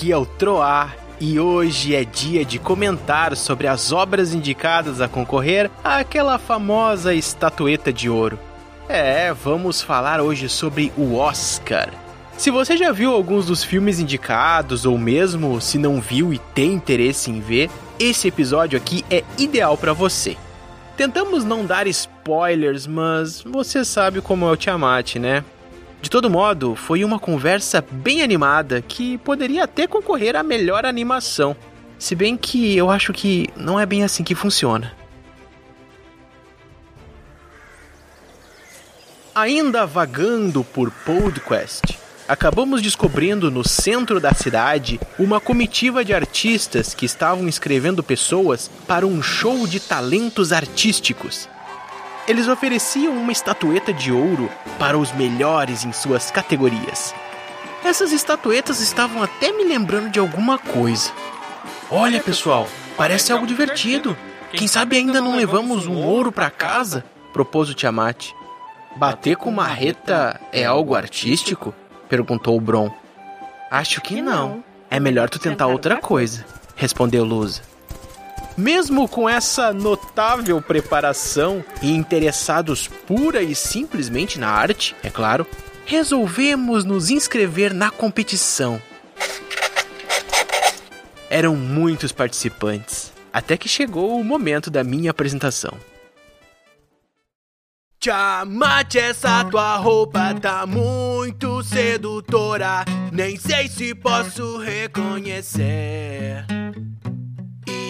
Aqui é o Troar e hoje é dia de comentar sobre as obras indicadas a concorrer àquela famosa estatueta de ouro. É, vamos falar hoje sobre o Oscar. Se você já viu alguns dos filmes indicados, ou mesmo se não viu e tem interesse em ver, esse episódio aqui é ideal para você. Tentamos não dar spoilers, mas você sabe como é o Tiamat, né? De todo modo, foi uma conversa bem animada que poderia até concorrer à melhor animação. Se bem que eu acho que não é bem assim que funciona. Ainda vagando por Podcast, acabamos descobrindo no centro da cidade uma comitiva de artistas que estavam escrevendo pessoas para um show de talentos artísticos. Eles ofereciam uma estatueta de ouro para os melhores em suas categorias. Essas estatuetas estavam até me lembrando de alguma coisa. Olha, pessoal, parece algo divertido. Quem sabe ainda não levamos um ouro para casa? propôs o Tiamat. Bater com marreta é algo artístico? perguntou o Bron. Acho que não. É melhor tu tentar outra coisa, respondeu Lusa. Mesmo com essa notável preparação e interessados pura e simplesmente na arte, é claro, resolvemos nos inscrever na competição. Eram muitos participantes, até que chegou o momento da minha apresentação. Tiamat, essa tua roupa tá muito sedutora. Nem sei se posso reconhecer.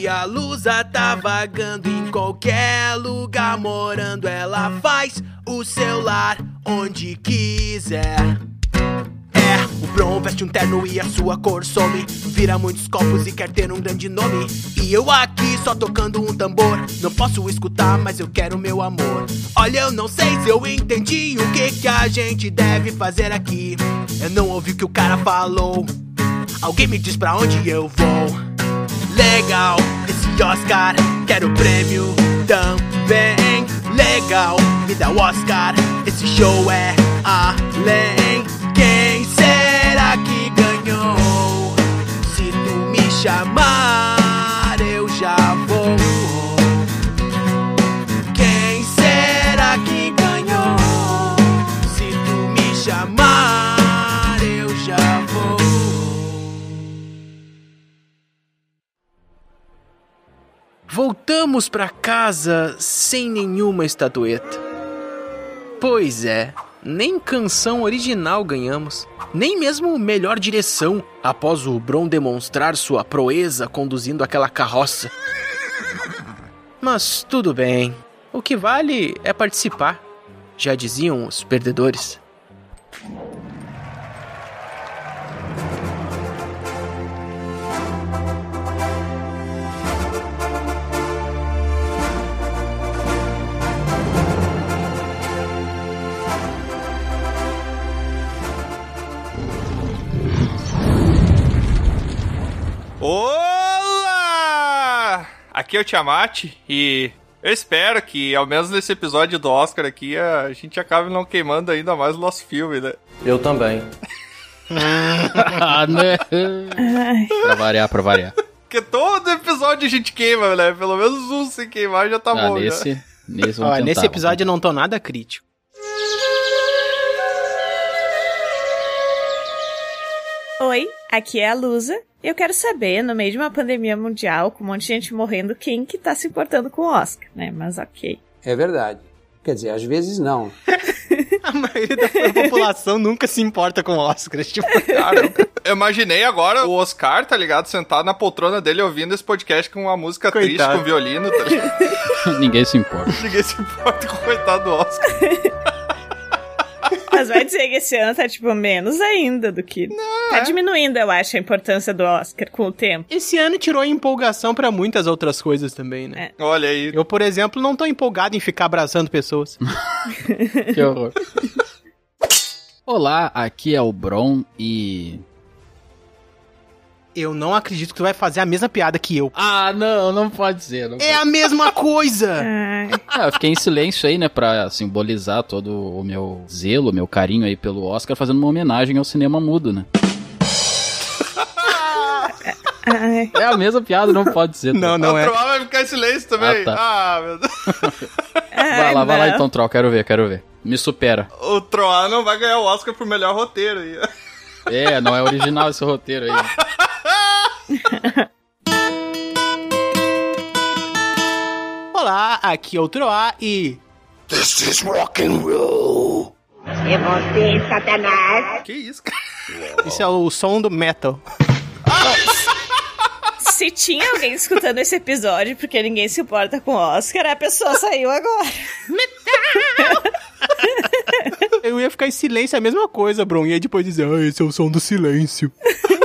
E a Lusa tá vagando em qualquer lugar, morando. Ela faz o seu lar onde quiser. É, o Bron veste um terno e a sua cor some. Vira muitos copos e quer ter um grande nome. E eu aqui só tocando um tambor. Não posso escutar, mas eu quero meu amor. Olha, eu não sei se eu entendi o que, que a gente deve fazer aqui. Eu não ouvi o que o cara falou. Alguém me diz pra onde eu vou legal esse Oscar. Quero prêmio também. Legal, me dá o Oscar. Esse show é além. Quem será que ganhou? Se tu me chamar, Voltamos para casa sem nenhuma estatueta. Pois é, nem canção original ganhamos, nem mesmo melhor direção após o Bron demonstrar sua proeza conduzindo aquela carroça. Mas tudo bem, o que vale é participar, já diziam os perdedores. Olá! Aqui é o Tiamat e eu espero que, ao menos nesse episódio do Oscar aqui, a gente acabe não queimando ainda mais o nosso filme, né? Eu também. ah, né? pra variar, pra variar. Porque todo episódio a gente queima, né? Pelo menos um se queimar já tá Ah, bom. nesse, já. nesse, Ó, vamos nesse tentar, episódio eu não tô nada crítico. Oi, aqui é a Lusa. Eu quero saber, no meio de uma pandemia mundial, com um monte de gente morrendo, quem que tá se importando com o Oscar, né? Mas ok. É verdade. Quer dizer, às vezes não. A maioria da população nunca se importa com Oscars. Tipo, Cara, eu imaginei agora o Oscar, tá ligado? Sentado na poltrona dele ouvindo esse podcast com uma música triste Coitado. com violino, tá ligado? Ninguém se importa. Ninguém se importa com o coitado do Oscar. Mas vai dizer que esse ano tá, tipo, menos ainda do que. tá é. diminuindo, eu acho, a importância do Oscar com o tempo. esse ano tirou a empolgação pra muitas outras coisas também, né? Olha aí. Eu, por exemplo, não tô empolgado em ficar abraçando pessoas. Que horror. Olá, aqui é o Bron e. Eu não acredito que tu vai fazer a mesma piada que eu. Ah, não, não pode ser. Não É a mesma coisa! Ah, eu fiquei em silêncio aí, né, pra simbolizar todo o meu zelo, o meu carinho aí pelo Oscar, fazendo uma homenagem ao cinema mudo, né? É a mesma piada, não pode ser. Não, não o é. Troá vai ficar em silêncio também. Ah, tá. Ah, meu Deus. Vai lá, vai lá não. então, Troll, quero ver, quero ver. Me supera. O Troá não vai ganhar o Oscar por melhor roteiro aí. É, não é original esse roteiro aí. Olá, aqui é o Troá e. É você, Satanás. Que isso, cara? Isso é o som do metal. Se tinha alguém escutando esse episódio porque ninguém se importa com o Oscar, a pessoa saiu agora. Eu ia ficar em silêncio, é a mesma coisa, Bron. E aí depois dizer, ah, esse é o som do silêncio.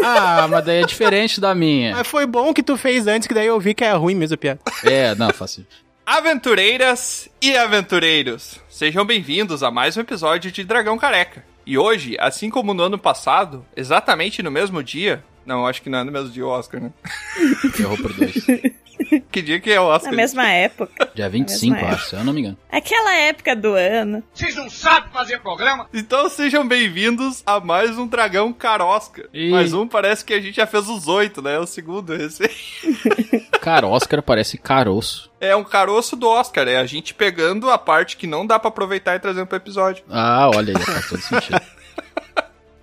Ah, mas daí é diferente da minha. Mas foi bom que tu fez antes, que daí eu vi que é ruim mesmo a piada. É, não, fácil. Aventureiras e aventureiros, sejam bem-vindos a mais um episódio de Dragão Careca. E hoje, assim como no ano passado, exatamente no mesmo dia. Não, acho que não é no mesmo dia o Oscar, né? Errou por dois. Que dia que é o Oscar? Na mesma época. Dia 25, mesma acho, se eu não me engano. Aquela época do ano. Então sejam bem-vindos a mais um Dragão Carosca. Ih. Mais um parece que a gente já fez os oito, né? O segundo esse. Cara, Oscar parece caroço. É um caroço do Oscar, é a gente pegando a parte que não dá pra aproveitar e trazendo pro episódio. Ah, olha aí, faz todo sentido.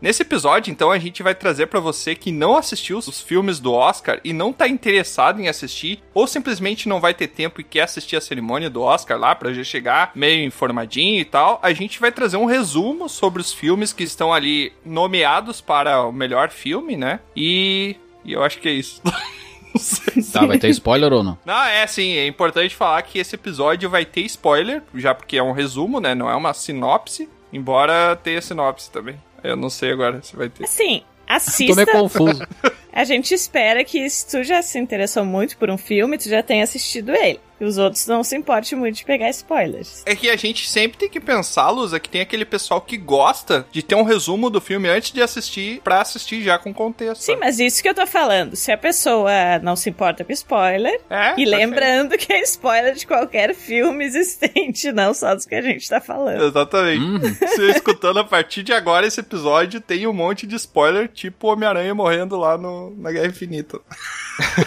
Nesse episódio, então, a gente vai trazer pra você que não assistiu os filmes do Oscar e não tá interessado em assistir, ou simplesmente não vai ter tempo e quer assistir a cerimônia do Oscar lá pra já chegar meio informadinho e tal. A gente vai trazer um resumo sobre os filmes que estão ali nomeados para o melhor filme, né? E, e eu acho que é isso. Não sei se- Tá, vai ter spoiler ou não? Não, é assim, é importante falar que esse episódio vai ter spoiler, já porque é um resumo, né? Não é uma sinopse, embora tenha sinopse também. Eu não sei agora se vai ter. Assim, Tô assista. meio confuso. A gente espera que se tu já se interessou muito por um filme, tu já tenha assistido ele. E os outros não se importem muito de pegar spoilers. É que a gente sempre tem que pensar, Lusa, que tem aquele pessoal que gosta de ter um resumo do filme antes de assistir, pra assistir já com contexto. Sim, mas isso que eu tô falando. Se a pessoa não se importa com spoiler, É, e perfeito. lembrando que é spoiler de qualquer filme existente, não só dos que a gente tá falando. Exatamente. Uhum. Você escutando a partir de agora esse episódio, tem um monte de spoiler, tipo Homem-Aranha morrendo lá no, na Guerra Infinita.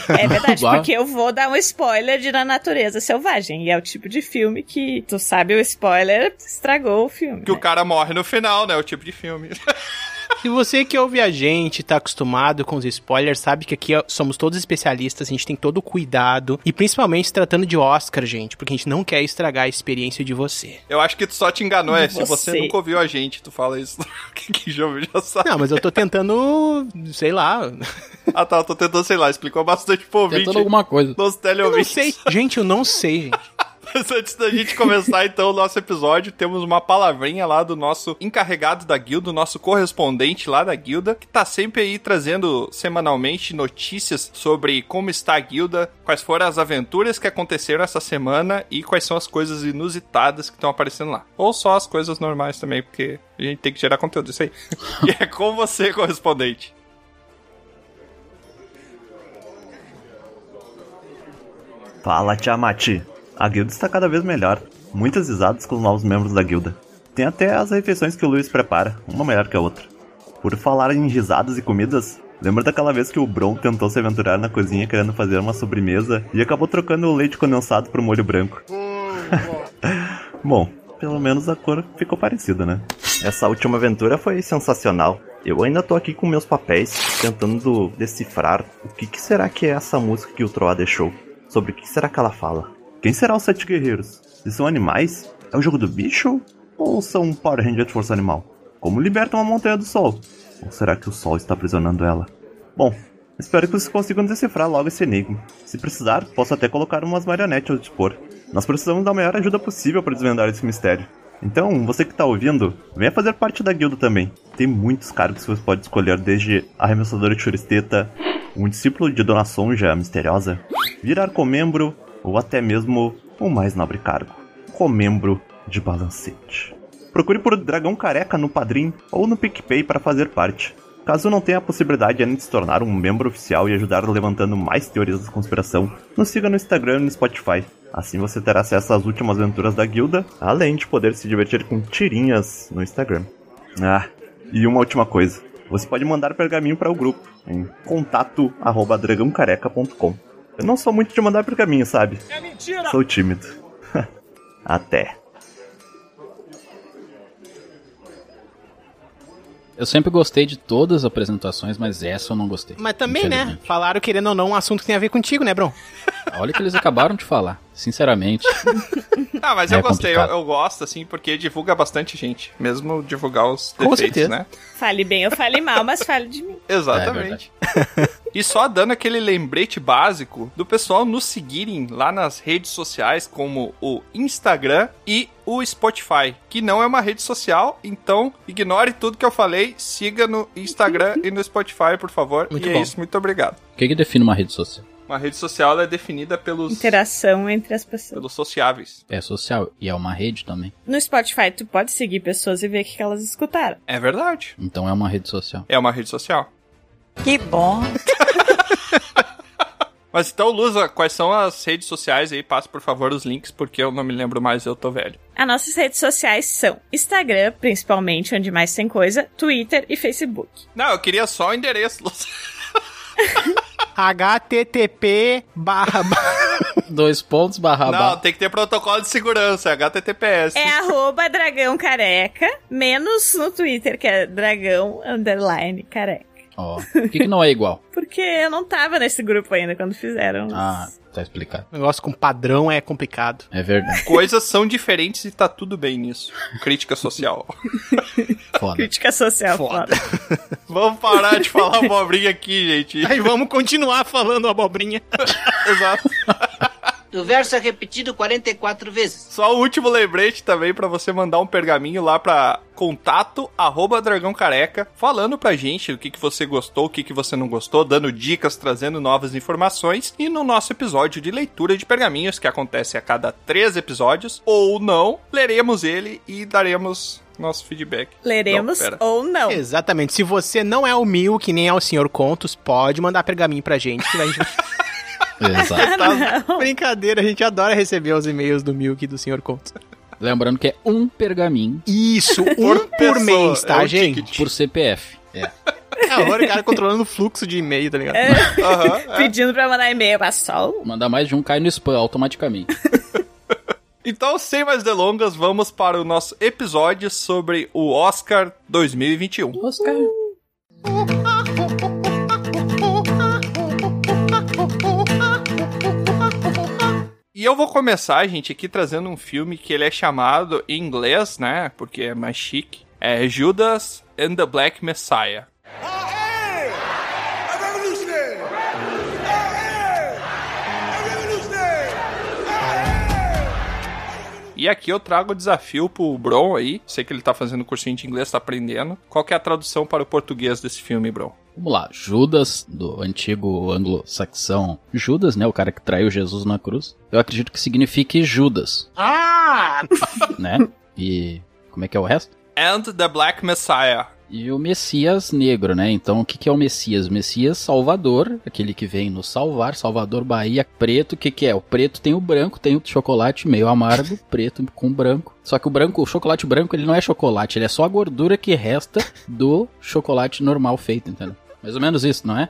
É verdade, porque eu vou dar um spoiler de Na Natureza Selvagem. E é o tipo de filme que tu sabe o spoiler, estragou o filme. Que o né? cara morre no final, né? O tipo de filme. Se você que ouve a gente, tá acostumado com os spoilers, sabe que aqui somos todos especialistas, a gente tem todo o cuidado. E principalmente se tratando de Oscar, gente, porque a gente não quer estragar a experiência de você. Eu acho que tu só te enganou, é. Se Você. você nunca ouviu a gente, tu fala isso. que, jogo já sabe. Não, mas eu tô tentando, sei lá. Ah tá, eu tô tentando, sei lá, explicou bastante pro ouvinte. Tentando alguma coisa. Nos Eu não sei. Gente, eu não sei, gente. Mas antes da gente começar, então, o nosso episódio, temos uma palavrinha lá do nosso encarregado da guilda, o nosso correspondente lá da guilda, que tá sempre aí trazendo semanalmente notícias sobre como está a guilda, quais foram as aventuras que aconteceram essa semana e quais são as coisas inusitadas que estão aparecendo lá. Ou só as coisas normais também, porque a gente tem que gerar conteúdo, isso aí. e é com você, correspondente. Fala, Tiamat. A guilda está cada vez melhor. Muitas risadas com os novos membros da guilda. Tem até as refeições que o Luiz prepara, uma melhor que a outra. Por falar em risadas e comidas, lembra daquela vez que o Bron tentou se aventurar na cozinha querendo fazer uma sobremesa e acabou trocando o leite condensado pro molho branco? Bom, pelo menos a cor ficou parecida, né? Essa última aventura foi sensacional. Eu ainda tô aqui com meus papéis, tentando decifrar o que, que será que é essa música que o Troá deixou. Sobre o que será que ela fala? Quem será os sete guerreiros? Eles são animais? É o jogo do bicho? Ou são Power Rangers de Força Animal? Como libertam a Montanha do Sol? Ou será que o Sol está aprisionando ela? Bom, espero que vocês consigam decifrar logo esse enigma. Se precisar, posso até colocar umas marionetes ao dispor. Nós precisamos da maior ajuda possível para desvendar esse mistério. Então, você que está ouvindo, venha fazer parte da guilda também. Tem muitos cargos que você pode escolher, desde arremessadora de churisteta, um discípulo de Dona Sonja misteriosa, virar comembro ou até mesmo o mais nobre cargo, comembro de balancete. Procure por Dragão Careca no Padrim ou no PicPay para fazer parte. Caso não tenha a possibilidade ainda de se tornar um membro oficial e ajudar levantando mais teorias da conspiração, nos siga no Instagram e no Spotify. Assim você terá acesso às últimas aventuras da guilda, além de poder se divertir com tirinhas no Instagram. Ah, e uma última coisa. você pode mandar pergaminho para o grupo em contato@dragãocareca.com. Eu não sou muito de mandar pergaminho, sabe? É mentira. Sou tímido. Até. Eu sempre gostei de todas as apresentações, mas essa eu não gostei. Mas também, né? Falaram, querendo ou não, um assunto que tem a ver contigo, né, Bron? Olha o que eles acabaram de falar. Sinceramente. Ah, mas É eu gostei, eu, eu gosto, assim, porque divulga bastante gente. Mesmo divulgar os Com defeitos, certeza. né? Fale bem ou fale mal, mas fale de mim. Exatamente. e só dando aquele lembrete básico do pessoal nos seguirem lá nas redes sociais, como o Instagram e o Spotify, que não é uma rede social, então ignore tudo que eu falei, siga no Instagram e no Spotify, por favor. Muito e bom. é isso, muito obrigado. O que, que define uma rede social? Uma rede social ela é definida pelos, Interação entre as pessoas. pelos sociáveis. É social e é uma rede também. No Spotify, tu pode seguir pessoas e ver o que que elas escutaram. É verdade. Então é uma rede social. É uma rede social. Que bom. Mas então, Lusa, quais são as redes sociais aí? Passa, por favor, os links, porque eu não me lembro mais, eu tô velho. As nossas redes sociais são Instagram, principalmente, onde mais tem coisa, Twitter e Facebook. Não, eu queria só o endereço, Lusa. http barra Dois pontos barra Não, barra. tem que ter protocolo de segurança, HTTPS. É arroba dragão careca, menos no Twitter, que é dragão underline careca. Ó, Por que, que não é igual? Porque eu não tava nesse grupo ainda quando fizeram. Ah, tá explicado. negócio com padrão é complicado. É verdade. Coisas são diferentes e tá tudo bem nisso. Crítica social. Foda. Crítica social, Foda. foda. Vamos parar de falar abobrinha aqui, gente. Aí vamos continuar falando abobrinha. Exato. O verso é repetido 44 vezes. Só o último lembrete também pra você mandar um pergaminho lá pra contato arroba dragão careca, falando pra gente o que, que você gostou, o que, que você não gostou, dando dicas, trazendo novas informações. E no nosso episódio de leitura de pergaminhos, que acontece a cada três episódios, ou não, leremos ele e daremos nosso feedback. Leremos Não, ou não. Exatamente. Se você não é o Mil, que nem é o Senhor Contos, pode mandar pergaminho pra gente. Que a gente... Exato. Brincadeira, a gente adora receber os e-mails do Milk e do Senhor Contos. Lembrando que é um pergaminho Isso, um por, mês, tá, é gente? ticket. por CPF. É. É agora o cara controlando o fluxo de e-mail, tá ligado? Aham, é. Pedindo pra mandar e-mail pra sol. Mandar mais de um cai no spam automaticamente. Então, sem mais delongas, vamos para o nosso episódio sobre o Oscar 2021. Oscar. E eu vou começar, gente, aqui trazendo um filme que ele é chamado em inglês, né? Porque é mais chique. É Judas and the Black Messiah. E aqui eu trago o desafio pro Bron aí. Sei que ele tá fazendo cursinho de inglês, tá aprendendo. Qual que é a tradução para o português desse filme, Bron? Vamos lá, Judas, do antigo anglo-saxão Judas, né? O cara que traiu Jesus na cruz. Eu acredito que signifique Judas. Ah! né? E como é que é o resto? And the Black Messiah. E o Messias negro, né? Então, o que, que é o Messias? O Messias Salvador, aquele que vem nos salvar. Salvador Bahia, preto. O que, que é? O preto tem o branco, tem o chocolate meio amargo, preto com branco. Só que o branco, o chocolate branco, ele não é chocolate, ele é só a gordura que resta do chocolate normal feito, entendeu? Mais ou menos isso, não é?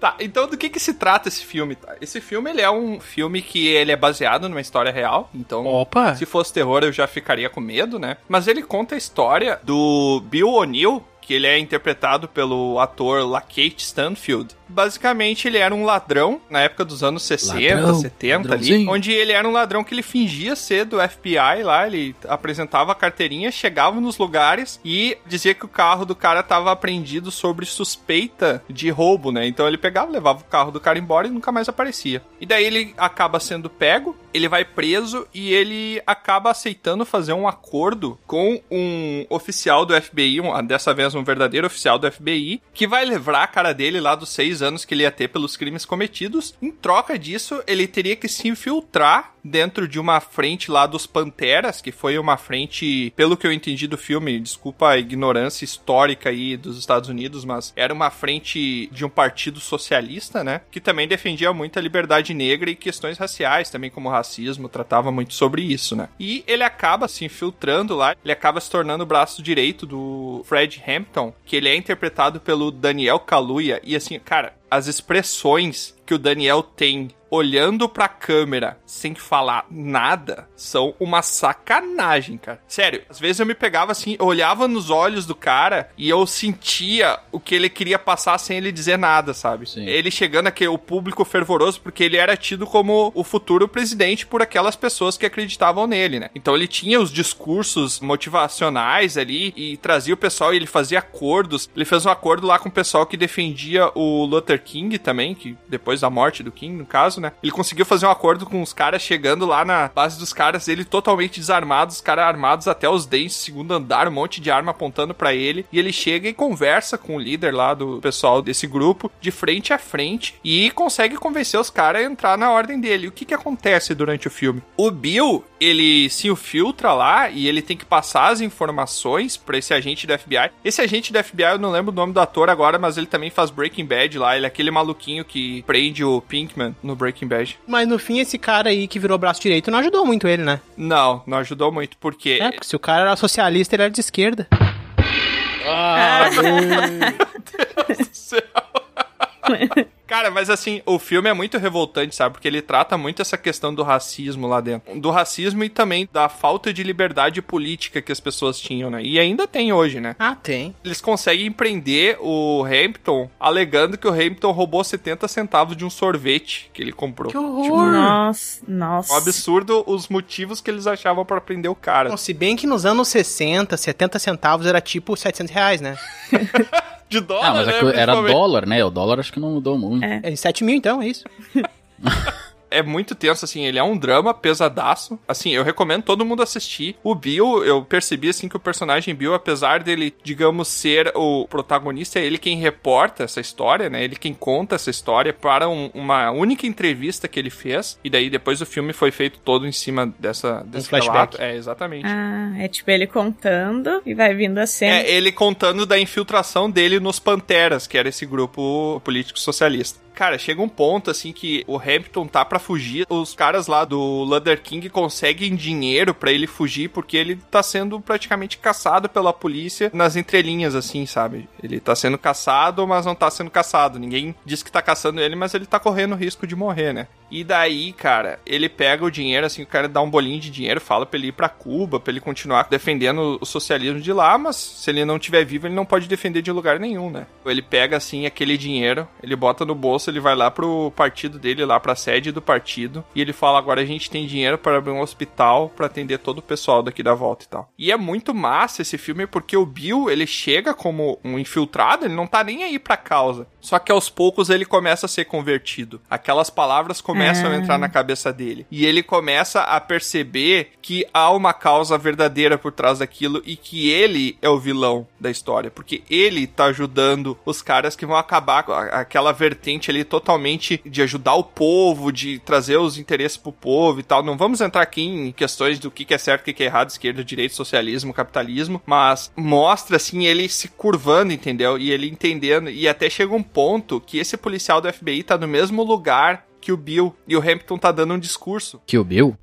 Tá, então do que que se trata esse filme? Tá? Esse filme, ele é um filme que ele é baseado numa história real, então... Opa! Se fosse terror, eu já ficaria com medo, né? Mas ele conta a história do Bill O'Neill, que ele é interpretado pelo ator Lakeith Stanfield. Basicamente, ele era um ladrão na época dos anos 60, Ladrão, 70 ali, onde ele era um ladrão que ele fingia ser do FBI lá, ele apresentava a carteirinha, chegava nos lugares e dizia que o carro do cara tava apreendido sobre suspeita de roubo, né? Então ele pegava, levava o carro do cara embora e nunca mais aparecia. E daí ele acaba sendo pego, ele vai preso e ele acaba aceitando fazer um acordo com um oficial do FBI, um- dessa vez um verdadeiro oficial do FBI, que vai livrar a cara dele lá dos seis anos que ele ia ter pelos crimes cometidos. Em troca disso, ele teria que se infiltrar dentro de uma frente lá dos Panteras, que foi uma frente, pelo que eu entendi do filme, desculpa a ignorância histórica aí dos Estados Unidos, mas era uma frente de um partido socialista, né? Que também defendia muito a liberdade negra e questões raciais, também como racismo, tratava muito sobre isso, né? E ele acaba se infiltrando lá, ele acaba se tornando o braço direito do Fred Hampton, que ele é interpretado pelo Daniel Kaluuya, e assim, cara, as expressões que o Daniel tem olhando pra câmera sem falar nada são uma sacanagem, cara. Sério, às vezes eu me pegava assim, eu olhava nos olhos do cara e eu sentia o que ele queria passar sem ele dizer nada, sabe? Sim. Ele chegando aqui, o público fervoroso, porque ele era tido como o futuro presidente por aquelas pessoas que acreditavam nele, né? Então ele tinha os discursos motivacionais ali e trazia o pessoal e ele fazia acordos. Ele fez um acordo lá com o pessoal que defendia o Luther King também, que depois da morte do King, no caso, né? Ele conseguiu fazer um acordo com os caras chegando lá na base dos caras, ele totalmente desarmado, os caras armados até os dentes, segundo andar, um monte de arma apontando pra ele, e ele chega e conversa com o líder lá do pessoal desse grupo, de frente a frente, e consegue convencer os caras a entrar na ordem dele. O que que acontece durante o filme? O Bill, ele se infiltra lá e ele tem que passar as informações pra esse agente do FBI. Esse agente do FBI, eu não lembro o nome do ator agora, mas ele também faz Breaking Bad lá, ele é aquele maluquinho que prende o Pinkman no Breaking Bad. Mas no fim, esse cara aí que virou braço direito não ajudou muito ele, né? Não, não ajudou muito, porque É, porque se o cara era socialista, ele era de esquerda. Cara, mas assim, o filme é muito revoltante, sabe? Porque ele trata muito essa questão do racismo lá dentro. Do racismo e também da falta de liberdade política que as pessoas tinham, né? E ainda tem hoje, né? Ah, tem. Eles conseguem prender o Hampton alegando que o Hampton roubou 70 centavos de um sorvete que ele comprou. Que horror! Nossa, nossa. Um absurdo os motivos que eles achavam pra prender o cara. Bom, se bem que nos anos 60, 70 centavos era tipo 700 reais, né? De dólar, Ah, mas né? é que era dólar, né? O dólar acho que não mudou muito. É. É 7 mil então, é isso? é muito tenso, assim, ele é um drama pesadaço. Assim, eu recomendo todo mundo assistir. O Bill, eu percebi, assim, que o personagem Bill, apesar dele, digamos, ser o protagonista, é ele quem reporta essa história, né? Ele quem conta essa história para um- uma única entrevista que ele fez. E daí, depois o filme foi feito todo em cima dessa, desse flashback. relato. É, exatamente. Ah, é tipo ele contando e vai vindo a cena. É, ele contando da infiltração dele nos Panteras, que era esse grupo político socialista. Cara, chega um ponto assim que o Hampton tá pra fugir, os caras lá do Luther King conseguem dinheiro pra ele fugir porque ele tá sendo praticamente caçado pela polícia nas entrelinhas assim, sabe? Ele tá sendo caçado, mas não tá sendo caçado. Ninguém diz que tá caçando ele, mas ele tá correndo risco de morrer, né? E daí, cara, ele pega o dinheiro, assim, o cara dá um bolinho de dinheiro, fala pra ele ir pra Cuba, pra ele continuar defendendo o socialismo de lá, mas se ele não tiver vivo, ele não pode defender de lugar nenhum, né? Ele pega, assim, aquele dinheiro, ele bota no bolso, ele vai lá pro partido dele, lá pra sede do partido, e ele fala, agora a gente tem dinheiro para abrir um hospital pra atender todo o pessoal daqui da volta e tal. E é muito massa esse filme, porque o Bill, ele chega como um infiltrado, ele não tá nem aí pra causa. Só que aos poucos ele começa a ser convertido. Aquelas palavras começam a entrar na cabeça dele. E ele começa a perceber que há uma causa verdadeira por trás daquilo e que ele é o vilão da história. Porque ele tá ajudando os caras que vão acabar com aquela vertente ali totalmente de ajudar o povo, de trazer os interesses pro povo e tal. Não vamos entrar aqui em questões do que que é certo, o que que é errado, esquerda, direita, socialismo, capitalismo, mas mostra assim ele se curvando, entendeu? E ele entendendo e até chega um ponto que esse policial do FBI tá no mesmo lugar que o Bill e o Hampton tá dando um discurso. Kill Bill?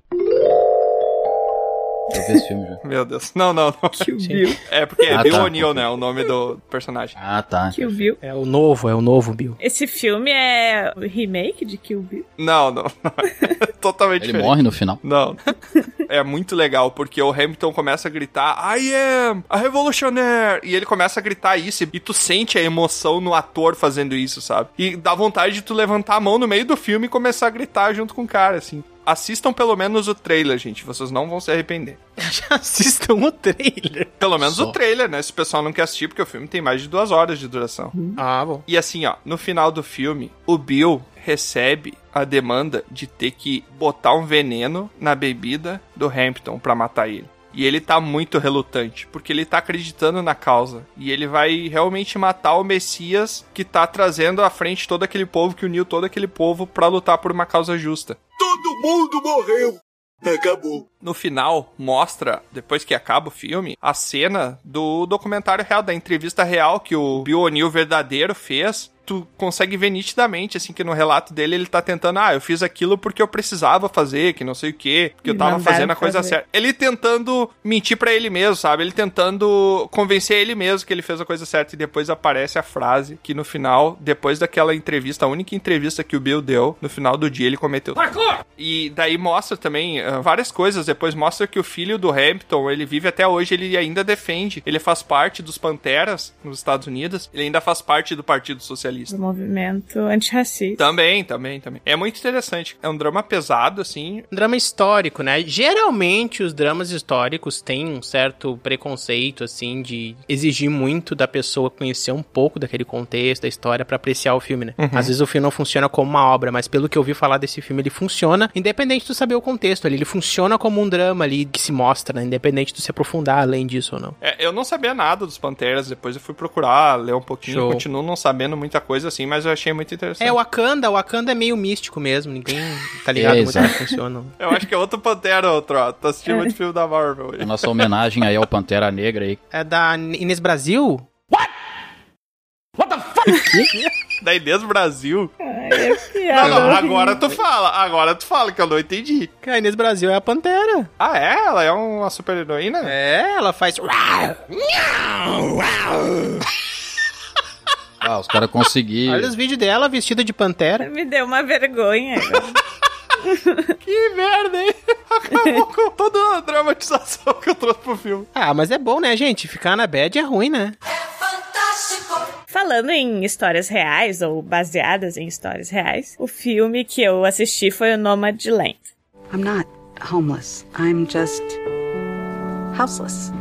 Eu vi esse filme já. Meu Deus. Não, não, não. Kill Bill. É porque é Ah, Bill tá. O'Neill, né? O nome do personagem. Ah, tá. Kill Bill. É o novo, é o novo, Bill. Esse filme é o remake de Kill Bill. Não, não. Totalmente Ele diferente. morre no final. Não. é muito legal, porque o Hamilton começa a gritar I am a revolutionaire! E ele começa a gritar isso, e tu sente a emoção no ator fazendo isso, sabe? E dá vontade de tu levantar a mão no meio do filme e começar a gritar junto com o cara, assim. Assistam pelo menos o trailer, gente. Vocês não vão se arrepender. Assistam o trailer. Pelo menos Só. o trailer, né? Se o pessoal não quer assistir, porque o filme tem mais de duas horas de duração. Ah, bom. E assim, ó, no final do filme, o Bill recebe a demanda de ter que botar um veneno na bebida do Hampton pra matar ele. E ele tá muito relutante, porque ele tá acreditando na causa. E ele vai realmente matar o Messias que tá trazendo à frente todo aquele povo, que uniu todo aquele povo pra lutar por uma causa justa. Todo mundo morreu. Acabou. No final, mostra, depois que acaba o filme, a cena do documentário real, da entrevista real que o Bill O'Neill verdadeiro fez tu consegue ver nitidamente, assim, que no relato dele ele tá tentando, ah, eu fiz aquilo porque eu precisava fazer, que não sei o quê, porque eu tava fazendo a coisa fazer. certa. Ele tentando mentir pra ele mesmo, sabe? Ele tentando convencer ele mesmo que ele fez a coisa certa e depois aparece a frase que no final, depois daquela entrevista, a única entrevista que o Bill deu, no final do dia ele cometeu. E daí mostra também ah, várias coisas. Depois mostra que o filho do Hampton, ele vive até hoje, ele ainda defende. Ele faz parte dos Panteras nos Estados Unidos. Ele ainda faz parte do Partido Socialista. Do movimento antirracista. Também, também, também. É muito interessante. É um drama pesado, assim. Um drama histórico, né? Geralmente os dramas históricos têm um certo preconceito, assim, de exigir muito da pessoa conhecer um pouco daquele contexto, da história, pra apreciar o filme, né? Às vezes o filme não funciona como uma obra, mas pelo que eu ouvi falar desse filme, ele funciona, independente de tu saber o contexto ali. Ele funciona como um drama ali que se mostra, né? Independente de se aprofundar além disso ou não. É, eu não sabia nada dos Panteras. Depois eu fui procurar, ler um pouquinho. Show. Continuo não sabendo muita coisa, assim, mas eu achei muito interessante. É, o Wakanda, o Wakanda é meio místico mesmo, ninguém tá ligado É, muito como funciona. Eu acho que é outro Pantera, outro. ó. Tô assistindo muito filme da Marvel. A nossa homenagem aí ao Pantera Negra aí. É da Inês Brasil? Da Inês Brasil. Ai, é Não, piada não, agora tu fala. Agora tu fala que eu não entendi. Que a Inês Brasil é a Pantera. Ah, é? Ela é uma super heroína? É, ela faz. Ah, os caras conseguiram. Olha os vídeos dela vestida de pantera. Me deu uma vergonha. Que merda, hein? Acabou com toda a dramatização que eu trouxe pro filme. Ah, mas é bom, né, gente? Ficar na bad é ruim, né? Falando em histórias reais, ou baseadas em histórias reais, o filme que eu assisti foi o Nomadland. I'm not homeless. I'm just houseless.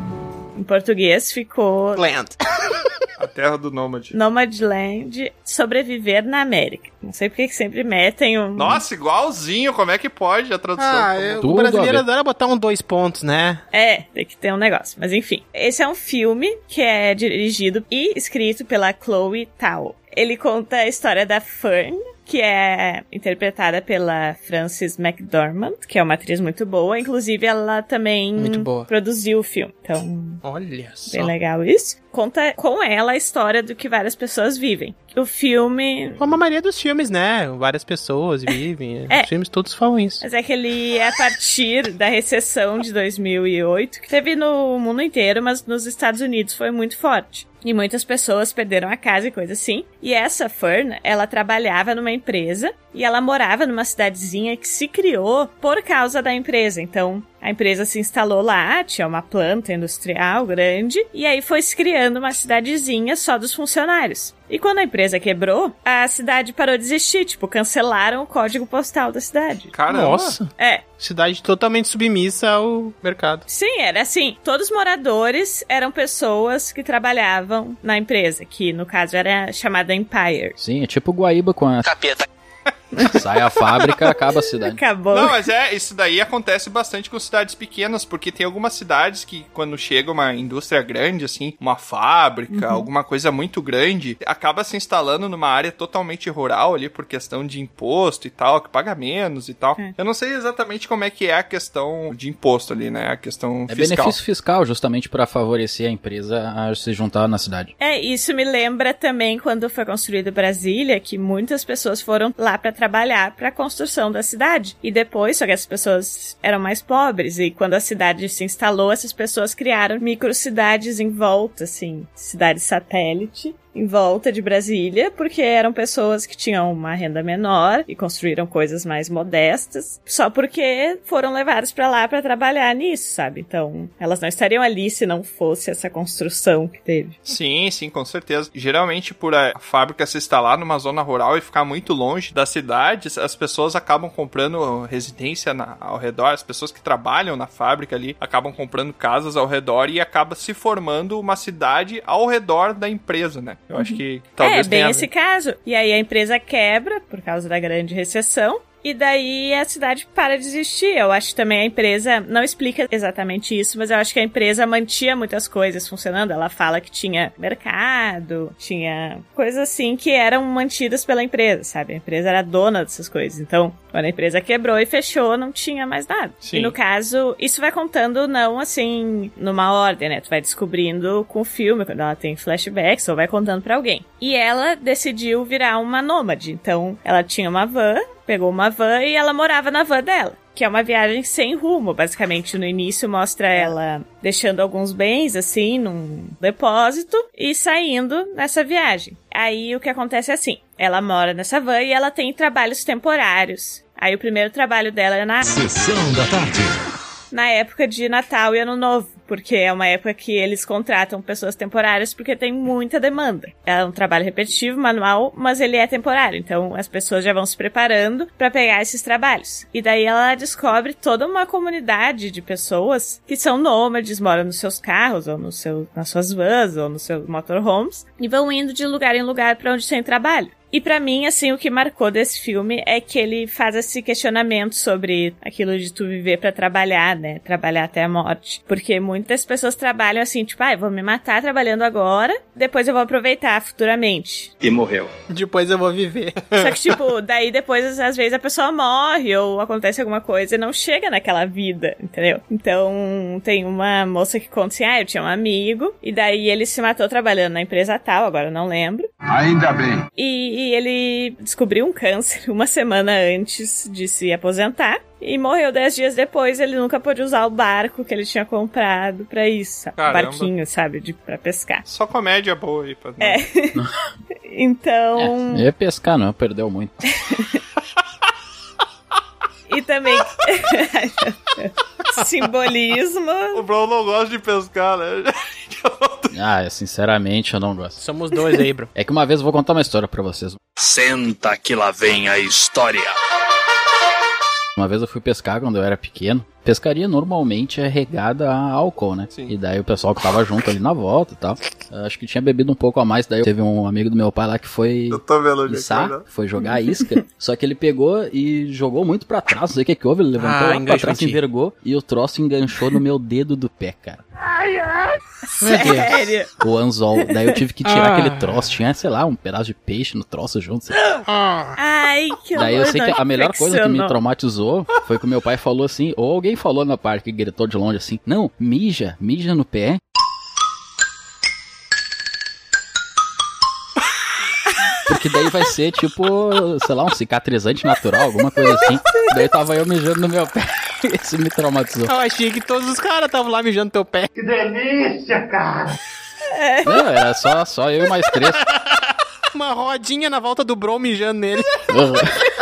Em português ficou Land. A Terra do Nômade. Nomadland, Sobreviver na América. Não sei porque que sempre metem um... Nossa, igualzinho. Como é que pode a tradução? Ah, eu, Tudo o brasileiro adora botar um dois pontos, né? É, tem que ter um negócio. Mas enfim, esse é um filme que é dirigido e escrito pela Chloe Tao. Ele conta a história da Fern, que é interpretada pela Frances McDormand, que é uma atriz muito boa. Inclusive, ela também Muito boa. produziu o filme. Então, Olha só. bem legal isso. Conta com ela a história do que várias pessoas vivem. O filme Como a maioria dos filmes, né? Várias pessoas vivem. É. Os filmes todos falam isso. Mas é que ele é a partir da recessão de 2008, que teve no mundo inteiro, mas nos Estados Unidos foi muito forte. E muitas pessoas perderam a casa e coisa assim. E essa Fern, ela trabalhava numa empresa e ela morava numa cidadezinha que se criou por causa da empresa. Então, a empresa se instalou lá, tinha uma planta industrial grande, e aí foi se criando uma cidadezinha só dos funcionários. E quando a empresa quebrou, a cidade parou de existir, tipo, cancelaram o código postal da cidade. Caramba. Nossa. É, Cidade totalmente submissa ao mercado. Sim, era assim. Todos os moradores eram pessoas que trabalhavam na empresa, que no caso era chamada Empire. Sim, é tipo Guaíba com a. Sai a fábrica, acaba a cidade. Acabou. Não, mas é, isso daí acontece bastante com cidades pequenas, porque tem algumas cidades que, quando chega uma indústria grande, assim, uma fábrica, alguma coisa muito grande, acaba se instalando numa área totalmente rural ali, por questão de imposto e tal, que paga menos e tal. É. Eu não sei exatamente como é que é a questão de imposto ali, né? A questão É fiscal. benefício fiscal, justamente para favorecer a empresa a se juntar na cidade. É, isso me lembra também quando foi construído Brasília, que muitas pessoas foram lá pra trabalhar pra construção da cidade. E depois, só que as pessoas eram mais pobres, e quando a cidade se instalou, essas pessoas criaram microcidades em volta, assim, cidades satélite. Em volta de Brasília, porque eram pessoas que tinham uma renda menor e construíram coisas mais modestas, só porque foram levadas pra lá pra trabalhar nisso, sabe? Então, elas não estariam ali se não fosse essa construção que teve. Sim, sim, com certeza. Geralmente, por a fábrica se instalar numa zona rural e ficar muito longe das cidades, as pessoas acabam comprando residência na- ao redor. As pessoas que trabalham na fábrica ali acabam comprando casas ao redor e acaba se formando uma cidade ao redor da empresa, né? Eu acho que talvez é, bem esse caso. E aí a empresa quebra por causa da grande recessão. E daí a cidade para de existir. Eu acho que também a empresa não explica exatamente isso, mas eu acho que a empresa mantinha muitas coisas funcionando. Ela fala que tinha mercado, tinha coisas assim que eram mantidas pela empresa, sabe? A empresa era dona dessas coisas. Então, quando a empresa quebrou e fechou, não tinha mais nada. Sim. E no caso, isso vai contando não assim numa ordem, né? Tu vai descobrindo com o filme, quando ela tem flashbacks, ou vai contando pra alguém. E ela decidiu virar uma nômade. Então, ela tinha uma van, pegou uma van e ela morava na van dela. Que é uma viagem sem rumo, basicamente. No início mostra ela deixando alguns bens, assim, num depósito e saindo nessa viagem. Aí o que acontece é assim: ela mora nessa van e ela tem trabalhos temporários. Aí o primeiro trabalho dela é na Sessão da tarde. na época de Natal e Ano Novo, porque é uma época que eles contratam pessoas temporárias porque tem muita demanda. É um trabalho repetitivo, manual, mas ele é temporário, então as pessoas já vão se preparando para pegar esses trabalhos. E daí ela descobre toda uma comunidade de pessoas que são nômades, moram nos seus carros ou no seu, nas suas vans ou nos seus motorhomes e vão indo de lugar em lugar para onde tem trabalho. E pra mim, assim, o que marcou desse filme é que ele faz esse questionamento sobre aquilo de tu viver pra trabalhar, né? Trabalhar até a morte. Porque muitas pessoas trabalham assim, tipo, ah, eu vou me matar trabalhando agora, depois eu vou aproveitar futuramente. E morreu. Depois eu vou viver. Só que, tipo, daí depois, às vezes, a pessoa morre ou acontece alguma coisa e não chega naquela vida, entendeu? Então, tem uma moça que conta assim, ah, eu tinha um amigo, e daí ele se matou trabalhando na empresa tal, agora eu não lembro. Ainda bem. E, e ele descobriu um câncer uma semana antes de se aposentar. E morreu dez dias depois, ele nunca pôde usar o barco que ele tinha comprado pra isso. Caramba. Barquinho, sabe? De, pra pescar. Só comédia boa aí. Pra... É. então. É, ia pescar, não, perdeu muito. E também. Simbolismo. O Brown não gosta de pescar, né? Ah, sinceramente, eu não gosto. Somos dois aí, bro. É que uma vez eu vou contar uma história pra vocês. Senta que lá vem a história. Uma vez eu fui pescar quando eu era pequeno. Pescaria normalmente é regada a álcool, né? Sim. E daí o pessoal que tava junto ali na volta e tal. Acho que tinha bebido um pouco a mais. Daí teve um amigo do meu pai lá que foi Eu tô vendo é içar, vai dar. foi jogar a isca. só que ele pegou e jogou muito pra trás. Não sei o que que houve. Ele levantou Ah, lá pra trás, envergou. E o troço enganchou no meu dedo do pé, cara. Sério. O anzol. Daí eu tive que tirar Ah. aquele troço. Tinha, sei lá, um pedaço de peixe no troço junto. lá. Ai, que Daí eu sei que a melhor coisa que me traumatizou foi que o meu pai falou assim, ou alguém falou na parte que gritou de longe assim, não, mija, mija no pé. Porque daí vai ser tipo, sei lá, um cicatrizante natural, alguma coisa assim. Daí tava eu mijando no meu pé. Isso me traumatizou. Eu achei que todos os caras estavam lá mijando teu pé. Não, era só, só eu e mais três. Uma rodinha na volta do bro mijando nele.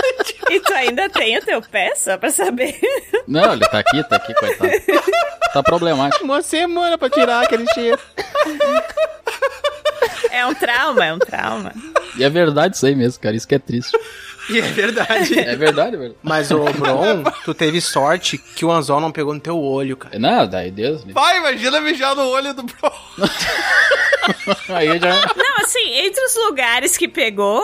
E tu ainda tem o teu pé, só pra saber. Não, ele tá aqui, tá aqui, coitado. Tá problemático. Uma semana pra tirar aquele cheiro. É um trauma, é um trauma. E é verdade isso aí mesmo, cara, isso que é triste. E é verdade. É verdade, é verdade. Mas, ô, Bron, tu teve sorte que o anzol não pegou no teu olho, cara. Não, daí Deus. Vai, imagina mijar no olho do Brown. Aí eu já. Não, assim, entre os lugares que pegou,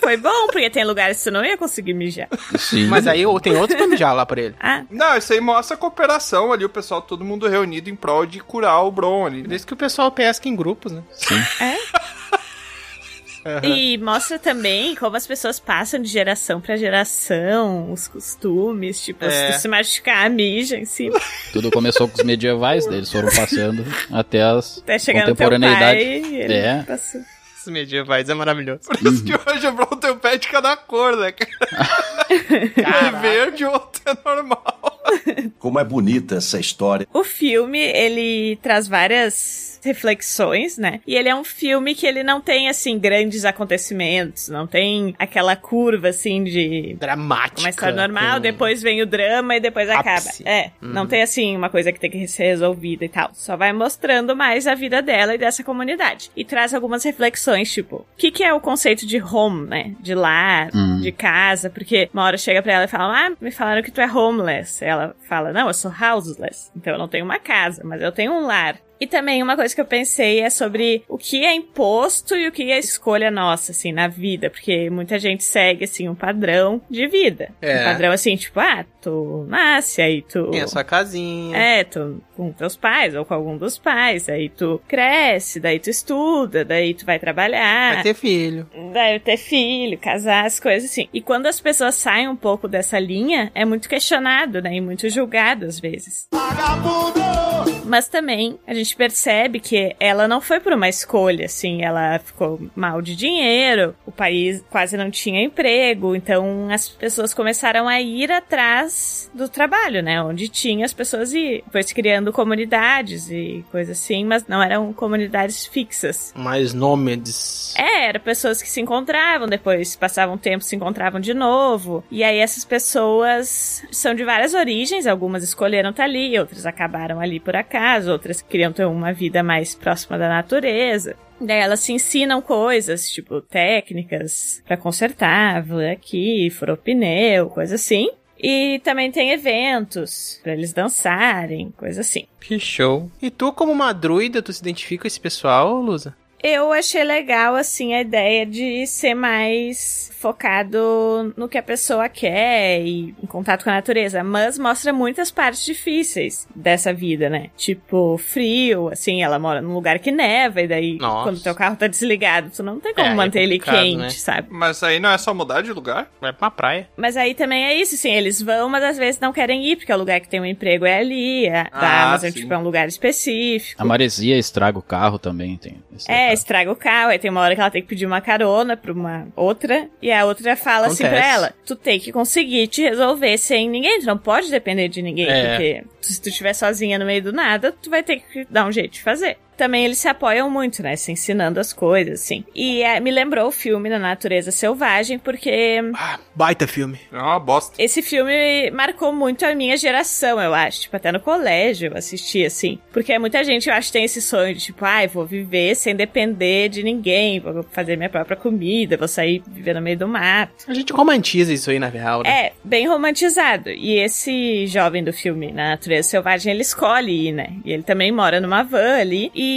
foi bom, porque tem lugares que tu não ia conseguir mijar. Sim. Mas aí tem outro pra mijar lá pra ele. Ah, Não, isso aí mostra a cooperação ali, o pessoal, todo mundo reunido em prol de curar o Bron ali. Né? isso que o pessoal pesca em grupos, né? E mostra também como as pessoas passam de geração pra geração, os costumes, tipo, É. se machucar, mija em cima. Tudo começou com os medievais, daí eles foram passando até as Até chegar no teu pai contemporaneidade. ele É. passou. Esses medievais é maravilhoso. Por isso que hoje o Brown tem o pé de cada cor, né? É verde, o outro é normal. Como é bonita essa história. O filme, ele traz várias reflexões, né? E ele é um filme que ele não tem, assim, grandes acontecimentos, não tem aquela curva, assim, de Dramática. uma história normal, com- depois vem o drama e depois acaba. Ápice. É, não tem assim uma coisa que tem que ser resolvida e tal. Só vai mostrando mais a vida dela e dessa comunidade. E traz algumas reflexões, tipo, o que, que é o conceito de home, né? De lar, Hum. de casa, porque uma hora chega pra ela e fala, ah, me falaram que tu é homeless. Ela fala, não, eu sou houseless. Então eu não tenho uma casa, mas eu tenho um lar. E também uma coisa que eu pensei é sobre o que é imposto e o que é escolha nossa, assim, na vida. Porque muita gente segue, assim, um padrão de vida. É. Um padrão, assim, tipo, ah, tu nasce, aí tu... Tem a sua casinha. É, tu com teus pais ou com algum dos pais, aí tu cresce, daí tu estuda, daí tu vai trabalhar. Vai ter filho. Daí ter filho, casar, as coisas assim. E quando as pessoas saem um pouco dessa linha, é muito questionado, né? E muito julgado às vezes. Mas também a gente percebe que ela não foi por uma escolha, assim, ela ficou mal de dinheiro, o país quase não tinha emprego, então as pessoas começaram a ir atrás do trabalho, né? Onde tinha as pessoas e foi se criando comunidades e coisas assim, mas não eram comunidades fixas. Mais nômades. É, eram pessoas que se encontravam, depois passavam tempo, se encontravam de novo. E aí essas pessoas são de várias origens, algumas escolheram estar ali, outras acabaram ali por acaso, outras queriam ter uma vida mais próxima da natureza. Daí elas se ensinam coisas, tipo técnicas pra consertar, vou aqui, furou pneu, coisa assim. E também tem eventos pra eles dançarem, coisa assim. Que show. E tu, como uma druida, tu se identifica com esse pessoal, Lusa? Eu achei legal, assim, a ideia de ser mais focado no que a pessoa quer e em contato com a natureza, mas mostra muitas partes difíceis dessa vida, né? Tipo, frio, assim, ela mora num lugar que neva, e daí, Nossa. quando teu carro tá desligado, tu não tem como É, é manter ele complicado, quente, né? sabe? Mas aí não é só mudar de lugar? Vai pra uma praia. Mas aí também é isso, assim, eles vão, mas às vezes não querem ir, porque o lugar que tem um emprego é ali, a, da Ah, Amazon, sim. tipo, é um lugar específico. A maresia estraga o carro também, tem. esse É, estraga o carro, aí tem uma hora que ela tem que pedir uma carona pra uma outra, e a outra fala assim pra Acontece. ela, tu tem que conseguir te resolver sem ninguém, tu não pode depender de ninguém, É. porque se tu estiver sozinha no meio do nada, tu vai ter que dar um jeito de fazer. Também eles se apoiam muito, né, se ensinando as coisas, assim. E é, me lembrou o filme Na Natureza Selvagem, porque Baita filme. É uma bosta. esse filme marcou muito a minha geração, eu acho. Tipo, até no colégio eu assisti, assim. Porque muita gente, eu acho, tem esse sonho de, tipo, ai, vou viver sem depender de ninguém, vou fazer minha própria comida, vou sair viver no meio do mato. A gente romantiza isso aí, na real, né? É, bem romantizado. E esse jovem do filme, Na Natureza Selvagem, ele escolhe ir, né? E ele também mora numa van ali. E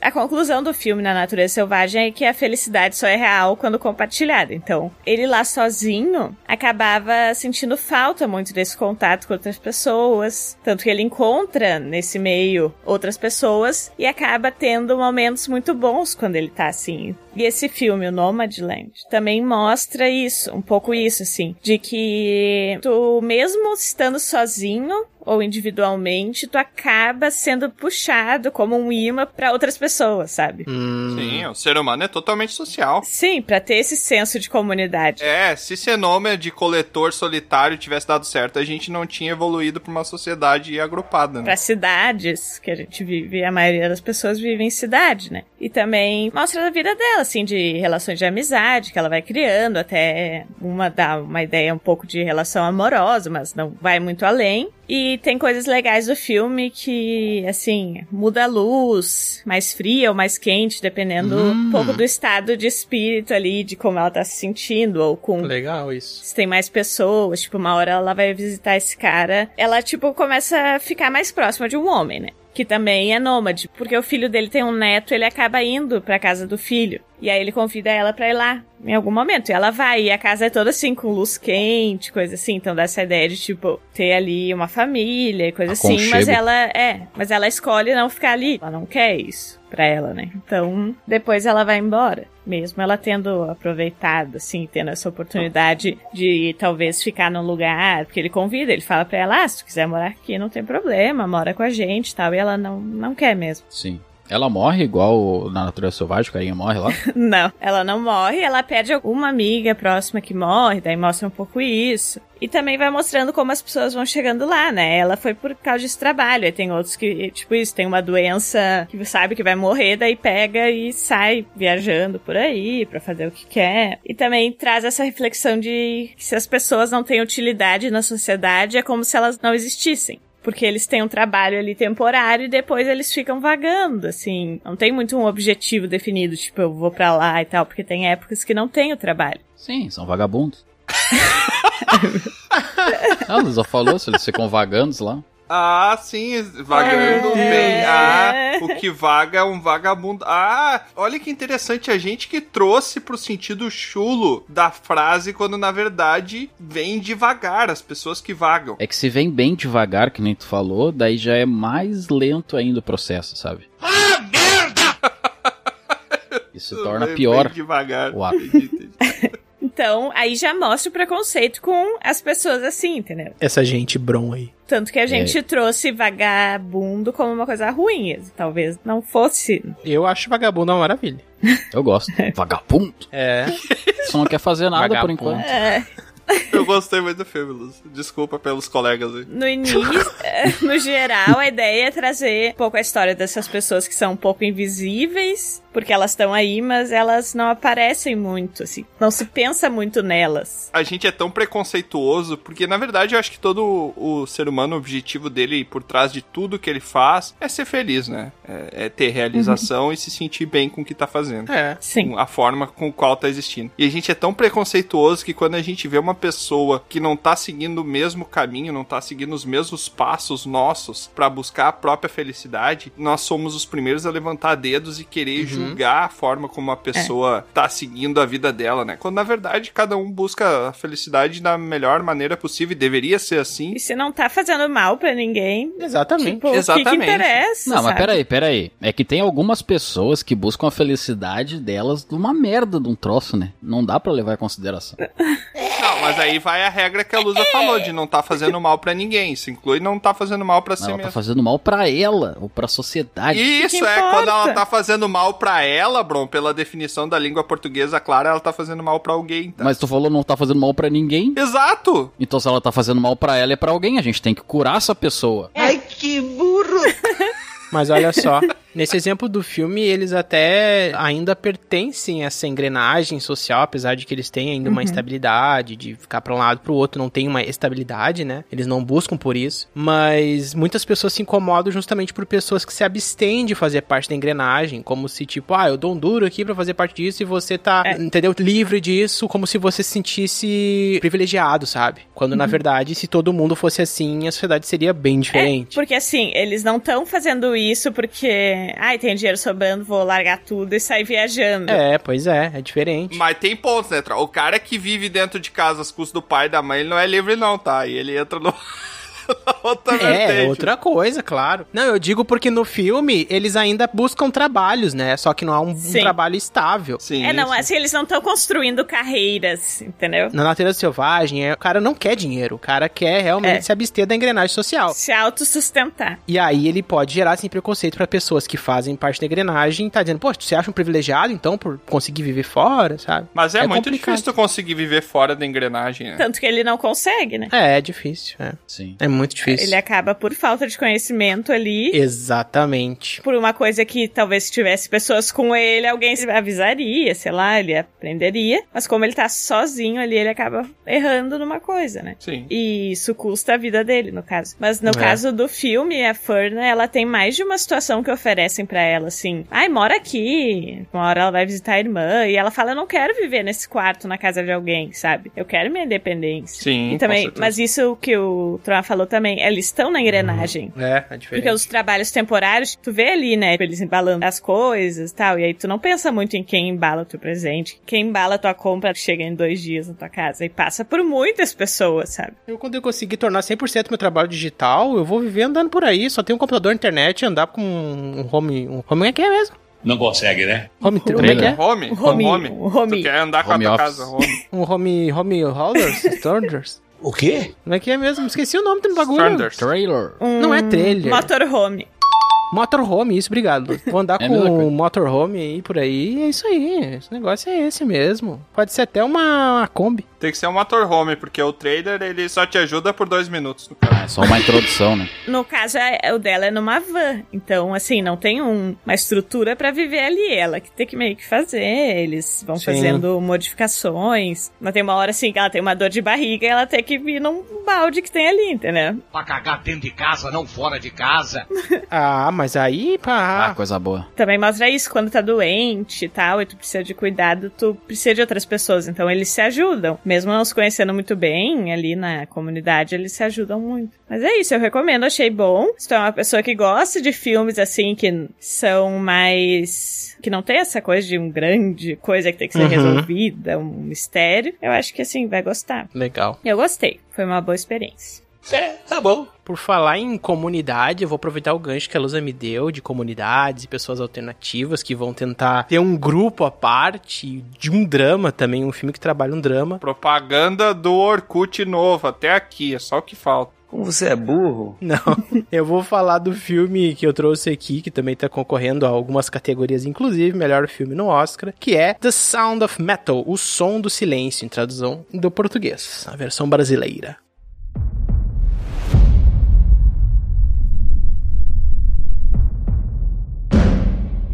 a conclusão do filme, Na Natureza Selvagem, é que a felicidade só é real quando compartilhada. Então, ele lá sozinho acabava sentindo falta muito desse contato com outras pessoas. Tanto que ele encontra nesse meio outras pessoas e acaba tendo momentos muito bons quando ele tá assim. E esse filme, o Nomadland, também mostra isso, um pouco isso, assim, de que tu, mesmo estando sozinho, ou individualmente, tu acaba sendo puxado como um imã pra outras pessoas, sabe? Hum. Sim, o ser humano é totalmente social. Sim, pra ter esse senso de comunidade. É, se ser nome de coletor solitário tivesse dado certo, a gente não tinha evoluído pra uma sociedade agrupada, né? Pra cidades que a gente vive, a maioria das pessoas vive em cidade, né? E também mostra a vida dela, assim, de relações de amizade que ela vai criando, até uma dá uma ideia um pouco de relação amorosa, mas não vai muito além. E tem coisas legais do filme que, assim, muda a luz, mais fria ou mais quente, dependendo um pouco do estado de espírito ali, de como ela tá se sentindo, ou com Legal isso. se tem mais pessoas, tipo, uma hora ela vai visitar esse cara, ela, tipo, começa a ficar mais próxima de um homem, né? Que também é nômade, porque o filho dele tem um neto, ele acaba indo pra casa do filho. E aí ele convida ela pra ir lá em algum momento. E ela vai, e a casa é toda assim, com luz quente, coisa assim. Então dá essa ideia de, tipo, ter ali uma família e coisa assim. Mas Aconchego. ela, é, mas ela escolhe não ficar ali. Ela não quer isso pra ela, né? Então, depois ela vai embora. Mesmo ela tendo aproveitado, assim, tendo essa oportunidade de talvez ficar num lugar, porque ele convida, ele fala pra ela, ah, se tu quiser morar aqui, não tem problema, mora com a gente e tal. E ela não, não quer mesmo. Sim. Ela morre igual na natureza selvagem, o carinha morre lá. Não, ela não morre, ela perde alguma amiga próxima que morre, daí mostra um pouco isso. E também vai mostrando como as pessoas vão chegando lá, né? Ela foi por causa desse trabalho, aí tem outros que, tipo isso, tem uma doença que sabe que vai morrer, daí pega e sai viajando por aí pra fazer o que quer. E também traz essa reflexão de que se as pessoas não têm utilidade na sociedade, é como se elas não existissem. Porque eles têm um trabalho ali temporário e depois eles ficam vagando, assim. Não tem muito um objetivo definido, tipo, eu vou pra lá e tal, porque tem épocas que não tem o trabalho. Sim, são vagabundos. Ela só falou se eles ficam vagantes lá. Ah, sim, vagando É. bem. Ah, o que vaga é um vagabundo. Ah, olha que interessante, a gente que trouxe pro sentido chulo da frase, quando na verdade vem devagar, as pessoas que vagam. É que se vem bem devagar, que nem tu falou, daí já é mais lento ainda o processo, sabe? Ah, merda! Isso torna Vem pior bem devagar. o ato. Então, aí já mostra o preconceito com as pessoas assim, entendeu? Essa gente bron aí. Tanto que a gente trouxe vagabundo como uma coisa ruim. Talvez não fosse. Eu acho vagabundo uma maravilha. Eu gosto. Vagabundo. É. Só não quer fazer nada por Vagabundo. enquanto. É, Eu gostei muito do filme, Luz. Desculpa pelos colegas aí. no início, é, no geral, a ideia é trazer um pouco a história dessas pessoas que são um pouco invisíveis, porque elas estão aí, mas elas não aparecem muito, assim. Não se pensa muito nelas. A gente é tão preconceituoso, porque na verdade eu acho que todo o ser humano, o objetivo dele por trás de tudo que ele faz é ser feliz, né? É, é ter realização e se sentir bem com o que tá fazendo. É. Sim. com a forma com qual tá existindo. E a gente é tão preconceituoso que quando a gente vê uma pessoa que não tá seguindo o mesmo caminho, não tá seguindo os mesmos passos nossos pra buscar a própria felicidade, nós somos os primeiros a levantar dedos e querer julgar a forma como a pessoa tá seguindo a vida dela, né? Quando na verdade cada um busca a felicidade da melhor maneira possível e deveria ser assim. E se não tá fazendo mal pra ninguém, Exatamente. tipo, o que, que Exatamente. interessa? Não, mas sabe? peraí, peraí. É que tem algumas pessoas que buscam a felicidade delas de uma merda de um troço, né? Não dá pra levar em consideração. Mas aí vai a regra que a Lusa falou de não tá fazendo mal pra ninguém. Isso inclui não tá fazendo mal pra si Ela tá mesmo. fazendo mal pra ela ou pra sociedade. Isso que é, importa? quando ela tá fazendo mal pra ela, Bron, pela definição da língua portuguesa clara, ela tá fazendo mal pra alguém, tá? Mas tu falou não tá fazendo mal pra ninguém. Exato! Então se ela tá fazendo mal pra ela é pra alguém, a gente tem que curar essa pessoa. Ai, que burro! Mas olha só, nesse exemplo do filme, eles até ainda pertencem a essa engrenagem social, apesar de que eles têm ainda uma estabilidade, de ficar pra um lado pro outro, não tem uma estabilidade, né? Eles não buscam por isso. Mas muitas pessoas se incomodam justamente por pessoas que se abstêm de fazer parte da engrenagem, como se tipo, ah, eu dou um duro aqui pra fazer parte disso e você tá, É. entendeu? Livre disso, como se você se sentisse privilegiado, sabe? Quando na verdade, se todo mundo fosse assim, a sociedade seria bem diferente. Porque assim, eles não estão fazendo isso porque, ai, tem dinheiro sobrando, vou largar tudo e sair viajando. É, pois é, é diferente. Mas tem pontos, né, Tro? O cara que vive dentro de casa às custas do pai e da mãe, ele não é livre não, tá? E ele entra no... outra É, vertente. outra coisa, claro. Não, eu digo porque no filme eles ainda buscam trabalhos, né? Só que não é um, um Sim. trabalho estável. Sim, É, não, isso. assim, eles não estão construindo carreiras, entendeu? Na natureza selvagem, é, o cara não quer dinheiro, o cara quer realmente É. se abster da engrenagem social. Se autossustentar. E aí ele pode gerar assim preconceito pra pessoas que fazem parte da engrenagem, tá dizendo, poxa, você acha um privilegiado então por conseguir viver fora, sabe? Mas é, É muito complicado. difícil tu conseguir viver fora da engrenagem, né? Tanto que ele não consegue, né? É, é difícil, é. Sim. É muito difícil. Ele acaba por falta de conhecimento ali. Exatamente. Por uma coisa que talvez se tivesse pessoas com ele, alguém se avisaria, sei lá, ele aprenderia. Mas como ele tá sozinho ali, ele acaba errando numa coisa, né? Sim. E isso custa a vida dele, no caso. Mas no É. caso do filme, a Ferna, ela tem mais de uma situação que oferecem pra ela, assim. Ai, mora aqui. Uma hora ela vai visitar a irmã. E ela fala, eu não quero viver nesse quarto na casa de alguém, sabe? Eu quero minha independência. Sim, E também, mas isso que o Tron falou também, eles estão na engrenagem. É, é diferente. Porque os trabalhos temporários, tu vê ali, né, eles embalando as coisas e tal, e aí tu não pensa muito em quem embala o teu presente, quem embala a tua compra chega em dois dias na tua casa, e passa por muitas pessoas, sabe? Eu, quando eu conseguir tornar 100% meu trabalho digital, eu vou viver andando por aí. Só tenho um computador, internet, andar com um home. Um home é que é mesmo? Não consegue, né? Home, como é que é? Home? Um home, home. um home. Tu quer andar com Home a tua office. casa, home. Um home. Home holders? Storage? O quê? Como é que é mesmo? Esqueci o nome do bagulho. Stranders. Trailer. Um Não é trailer. Motorhome. Motorhome, isso, obrigado. Vou andar É com um motorhome aí por aí. É isso aí. Esse negócio é esse mesmo. Pode ser até uma, uma Kombi. Tem que ser um motorhome, porque o trailer, ele só te ajuda por dois minutos. no caso. É só uma introdução, né? No caso, é- o dela é numa van. Então, assim, não tem um- uma estrutura pra viver ali. Ela que tem que meio que fazer. Eles vão Sim. fazendo modificações. Mas tem uma hora, assim, que ela tem uma dor de barriga e ela tem que vir num balde que tem ali, entendeu? Pra cagar dentro de casa, não fora de casa. Ah, mas aí, Ah, pá. coisa boa. Também mostra isso, quando tá doente e tal, e tu precisa de cuidado, tu precisa de outras pessoas. Então eles se ajudam, mesmo mesmo não se conhecendo muito bem ali na comunidade, eles se ajudam muito. Mas é isso, eu recomendo, achei bom. Se tu é uma pessoa que gosta de filmes assim, que são mais. que não tem essa coisa de um grande coisa que tem que ser Uhum. resolvida, um mistério, eu acho que assim, vai gostar. Legal. Eu gostei, foi uma boa experiência. É, tá bom. Por falar em comunidade, eu vou aproveitar o gancho que a Lusa me deu de comunidades e pessoas alternativas que vão tentar ter um grupo à parte de um drama também, um filme que trabalha um drama. Propaganda do Orkut novo, até aqui, é só o que falta. Como você é burro? Não, eu vou falar do filme que eu trouxe aqui, que também tá concorrendo a algumas categorias, inclusive melhor filme no Oscar, que é The Sound of Metal, o som do silêncio, em tradução do português, a versão brasileira.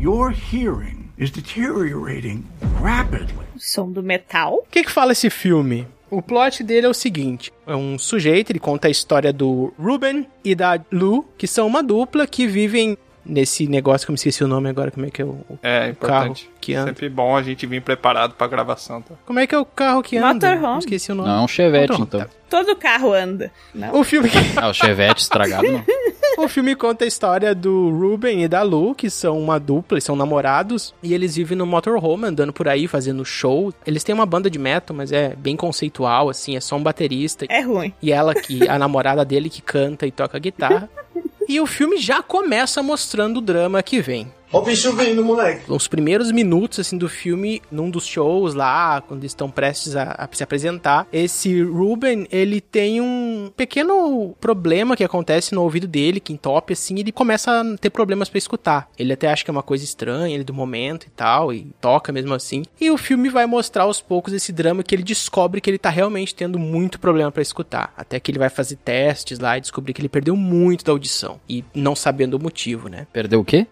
Your hearing is deteriorating rapidly. O som do metal. O que que fala esse filme? O plot dele é o seguinte: é um sujeito, ele conta a história do Ruben e da Lu, que são uma dupla que vivem nesse negócio que eu me esqueci o nome agora, como é que é o, o É carro importante. que anda? Sempre bom a gente vir preparado pra gravação. Tá? Como é que é o carro que anda? Motorhome. Eu Esqueci o nome. Não, é um Chevette, Motorhome, então. Todo carro anda. Não. O filme, Ah, o Chevette estragado, não. o filme conta a história do Ruben e da Lu, que são uma dupla, eles são namorados, e eles vivem no motorhome, andando por aí, fazendo show. Eles têm uma banda de metal, mas é bem conceitual, assim, é só um baterista. É ruim. E ela que, a namorada dele que canta e toca guitarra. E o filme já começa mostrando o drama que vem. Ó o bicho vindo, moleque. Os primeiros minutos, assim, do filme, num dos shows lá, quando estão prestes a, a se apresentar, esse Ruben, ele tem um pequeno problema que acontece no ouvido dele, que entope, assim, ele começa a ter problemas pra escutar. Ele até acha que é uma coisa estranha, ele do momento e tal, e toca mesmo assim. E o filme vai mostrar aos poucos esse drama que ele descobre que ele tá realmente tendo muito problema pra escutar. Até que ele vai fazer testes lá e descobrir que ele perdeu muito da audição. E não sabendo o motivo, né? Perdeu o quê?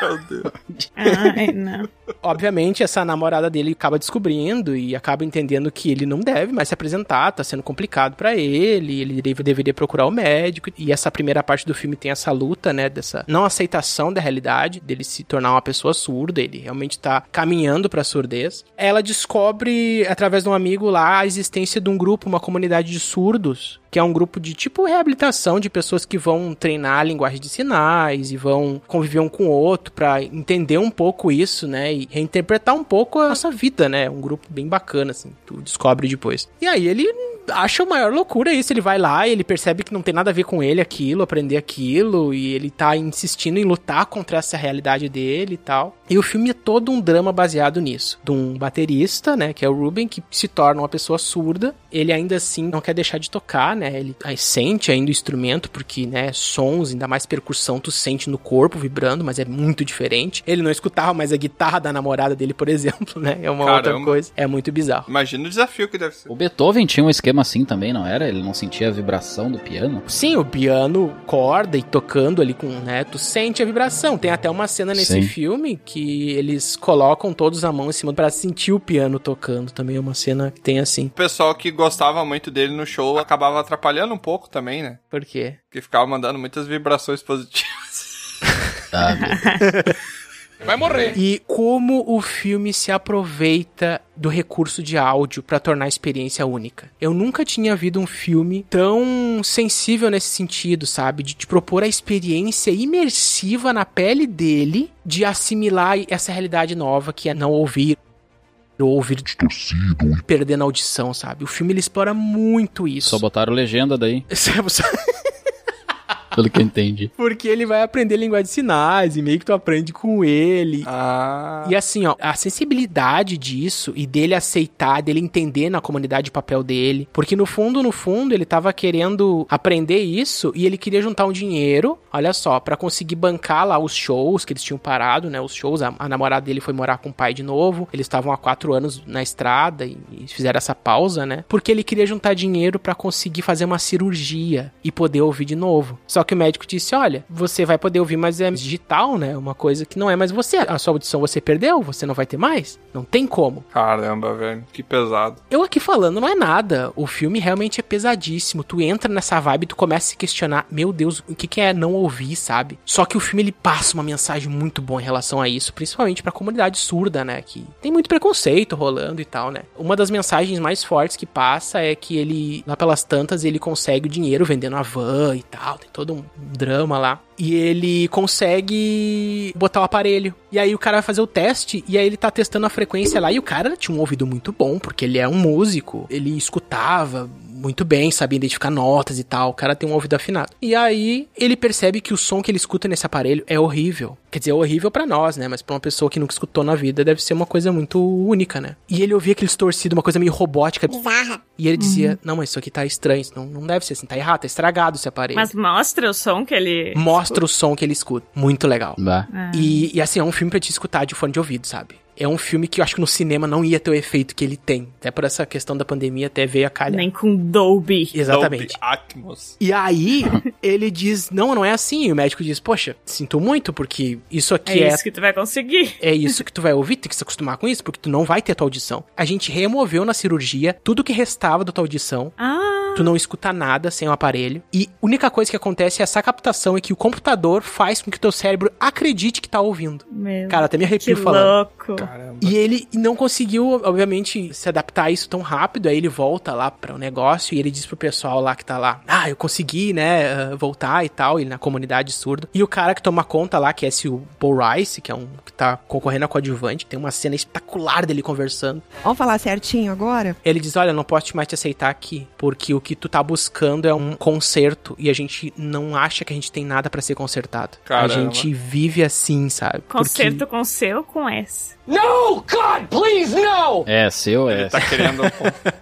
Meu Deus. Ai, não. Obviamente, essa namorada dele acaba descobrindo e acaba entendendo que ele não deve mais se apresentar, tá sendo complicado pra ele, ele deve- deveria procurar o médico. E essa primeira parte do filme tem essa luta, né, dessa não aceitação da realidade, dele se tornar uma pessoa surda, ele realmente tá caminhando pra surdez. Ela descobre, através de um amigo lá, a existência de um grupo, uma comunidade de surdos, que é um grupo de tipo reabilitação de pessoas que vão treinar a linguagem de sinais e vão conviver um com o outro pra entender um pouco isso, né? E reinterpretar um pouco a nossa vida, né? Um grupo bem bacana, assim, tu descobre depois. E aí ele acha a maior loucura isso. Ele vai lá e ele percebe que não tem nada a ver com ele aquilo, aprender aquilo, e ele tá insistindo em lutar contra essa realidade dele e tal. E o filme é todo um drama baseado nisso. De um baterista, né, que é o Ruben, que se torna uma pessoa surda. Ele ainda assim não quer deixar de tocar, né? Ele sente ainda o instrumento, porque, né, sons, ainda mais percussão, tu sente no corpo vibrando, mas é muito diferente. Ele não escutava mais a guitarra da namorada dele, por exemplo, né? É uma outra Caramba. coisa. É muito bizarro. Imagina o desafio que deve ser. O Beethoven tinha um esquema assim também, não era? Ele não sentia a vibração do piano? Sim, o piano corda e tocando ali com, né, tu sente a vibração. Tem até uma cena nesse Sim. filme que eles colocam todos a mão em cima pra sentir o piano tocando. Também é uma cena que tem assim. O pessoal que gostava muito dele no show acabava atrapalhando um pouco também, né? Por quê? Porque ficava mandando muitas vibrações positivas. Ah, Vai morrer. E como o filme se aproveita do recurso de áudio pra tornar a experiência única. Eu nunca tinha visto um filme tão sensível nesse sentido, sabe? De te propor a experiência imersiva na pele dele, de assimilar essa realidade nova que é não ouvir ou ouvir distorcido e perdendo a audição, sabe? O filme ele explora muito isso. Só botaram legenda daí, pelo que eu entendi. Porque ele vai aprender linguagem de sinais e meio que tu aprende com ele. Ah. E assim, ó, a sensibilidade disso e dele aceitar, dele entender na comunidade o papel dele. Porque no fundo, no fundo, ele tava querendo aprender isso e ele queria juntar um dinheiro, olha só, pra conseguir bancar lá os shows que eles tinham parado, né? Os shows, a, a namorada dele foi morar com o pai de novo. Eles estavam há quatro anos na estrada e, e fizeram essa pausa, né? Porque ele queria juntar dinheiro pra conseguir fazer uma cirurgia e poder ouvir de novo. Só Só que o médico disse: olha, você vai poder ouvir, mas é digital, né? Uma coisa que não é mais você. A sua audição você perdeu, você não vai ter mais. Não tem como. Caramba, velho, que pesado. Eu aqui falando não é nada. O filme realmente é pesadíssimo. Tu entra nessa vibe, tu começa a se questionar: meu Deus, o que, que é não ouvir, sabe? Só que o filme ele passa uma mensagem muito boa em relação a isso, principalmente pra comunidade surda, né? Que tem muito preconceito rolando e tal, né? Uma das mensagens mais fortes que passa é que ele, lá pelas tantas, ele consegue o dinheiro vendendo a van e tal. Tem todo um drama lá. E ele consegue botar o aparelho. E aí o cara vai fazer o teste e aí ele tá testando a frequência lá. E o cara tinha um ouvido muito bom, porque ele é um músico. Ele escutava muito bem, sabia identificar notas e tal. O cara tem um ouvido afinado. E aí ele percebe que o som que ele escuta nesse aparelho é horrível. Quer dizer, é horrível para nós, né? Mas pra uma pessoa que nunca escutou na vida deve ser uma coisa muito única, né? E ele ouvia aqueles torcidos, uma coisa meio robótica. Bizarra. E ele dizia: Não, mas isso aqui tá estranho. Isso não, não deve ser assim, tá errado, tá estragado esse aparelho. Mas mostra o som que ele. Mostra o som que ele escuta. Muito legal. Bah. Ah. E, e assim, é um filme pra te escutar de fone de ouvido, sabe? É um filme que eu acho que no cinema não ia ter o efeito que ele tem. Até por essa questão da pandemia, até veio a calhar. Nem com Dolby. Exatamente. Dolby Atmos. E aí, ele diz: Não, não é assim. E o médico diz: Poxa, sinto muito, porque isso aqui É é. isso que tu vai conseguir. É isso que tu vai ouvir, tem que se acostumar com isso, porque tu não vai ter a tua audição. A gente removeu na cirurgia tudo que restava da tua audição. Ah. Tu não escuta nada sem o aparelho. E a única coisa que acontece é essa captação é que o computador faz com que o teu cérebro acredite que tá ouvindo. Meu. Cara, até me que arrepio falando. louco. Caramba. E ele não conseguiu, obviamente, se adaptar a isso tão rápido. Aí ele volta lá para o negócio e ele diz pro pessoal lá que tá lá: Ah, eu consegui, né, uh, voltar e tal, ele na comunidade surda. E o cara que toma conta lá, que é esse o Paul Rice, que é um que tá concorrendo a coadjuvante, tem uma cena espetacular dele conversando. Vamos falar certinho agora? Ele diz: Olha, eu não posso mais te aceitar aqui, porque o que tu tá buscando é um conserto e a gente não acha que a gente tem nada para ser consertado. Caramba. A gente vive assim, sabe? Concerto com C ou com S? No, God, please, no! É, seu é. Ele tá querendo.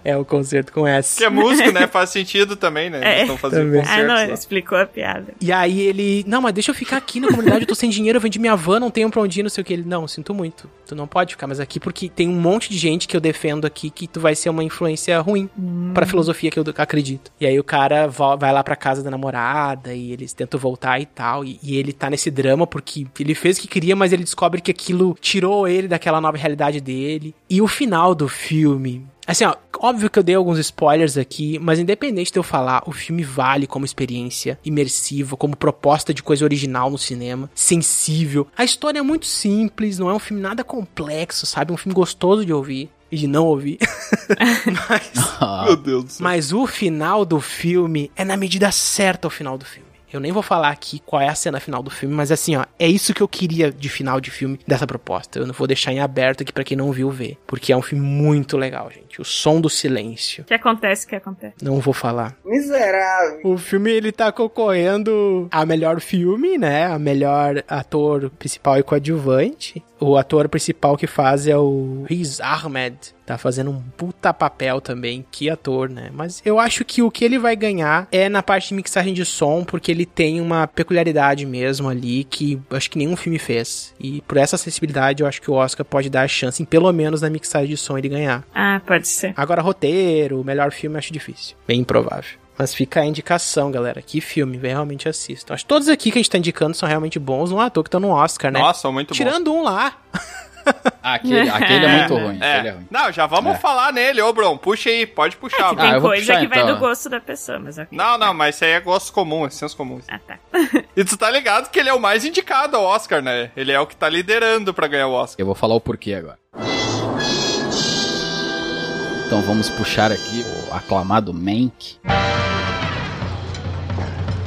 É o concerto com S. que é músico, né? Faz sentido também, né? É. Eles fazendo Também. Ah, não, lá. ele explicou a piada. E aí ele, não, mas deixa eu ficar aqui na comunidade, eu tô sem dinheiro, eu vendi minha van, não tenho pra onde ir, não sei o que. Ele, não, sinto muito, tu não pode ficar mais aqui porque tem um monte de gente que eu defendo aqui que tu vai ser uma influência ruim pra filosofia que eu acredito. E aí o cara vai lá pra casa da namorada e eles tentam voltar e tal, e, e ele tá nesse drama porque ele fez o que queria, mas ele descobre que aquilo tirou ele daquela nova realidade dele. E o final do filme, Assim, ó, óbvio que eu dei alguns spoilers aqui, mas independente de eu falar, o filme vale como experiência imersiva, como proposta de coisa original no cinema, sensível. A história é muito simples, não é um filme nada complexo, sabe? É um filme gostoso de ouvir e de não ouvir. mas, Meu Deus do céu. mas o final do filme é na medida certa o final do filme. Eu nem vou falar aqui qual é a cena final do filme, mas assim, ó, é isso que eu queria de final de filme dessa proposta. Eu não vou deixar em aberto aqui pra quem não viu ver, porque é um filme muito legal, gente. O som do silêncio. O que acontece, o que acontece? Não vou falar. Miserável. O filme ele tá concorrendo a melhor filme, né? A melhor ator principal e coadjuvante. O ator principal que faz é o Riz Ahmed. Tá fazendo um puta papel também. Que ator, né? Mas eu acho que o que ele vai ganhar é na parte de mixagem de som, porque ele tem uma peculiaridade mesmo ali que acho que nenhum filme fez. E por essa acessibilidade eu acho que o Oscar pode dar a chance, em pelo menos na mixagem de som, ele ganhar. Ah, pode ser. Agora, roteiro, melhor filme, acho difícil. Bem improvável. Mas fica a indicação, galera. Que filme, vem realmente assistam. Acho que todos aqui que a gente tá indicando são realmente bons. Não é à toa que estão no Oscar, né? Nossa, muito bom. Tirando um lá. Aquele, aquele é muito ruim. Aquele é É. ruim. Não, já vamos É. falar nele, ô Bron. Puxa aí, pode puxar. Que Bron. Ah, tem vou coisa puxar, que vai então. do gosto da pessoa, mas ok. Não, não, mas isso aí é gosto comum, é senso comum. Ah, tá. E tu tá ligado que ele é o mais indicado ao Oscar, né? Ele é o que tá liderando pra ganhar o Oscar. Eu vou falar o porquê agora. Então vamos puxar aqui o aclamado Mank.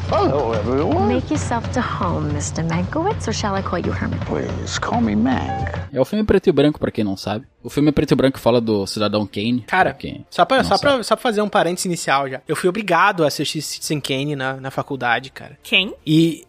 Hello, everyone. Make yourself to home, Mr. Mankiewicz, or shall I call you Herman? Please call me Mank. É o filme preto e branco, pra quem não sabe. O filme preto e branco fala do cidadão Kane. Cara, pra quem Só pra, só, pra, só pra fazer um parênteses inicial já. Eu fui obrigado a assistir Citizen Kane na, na faculdade, cara. Quem? E.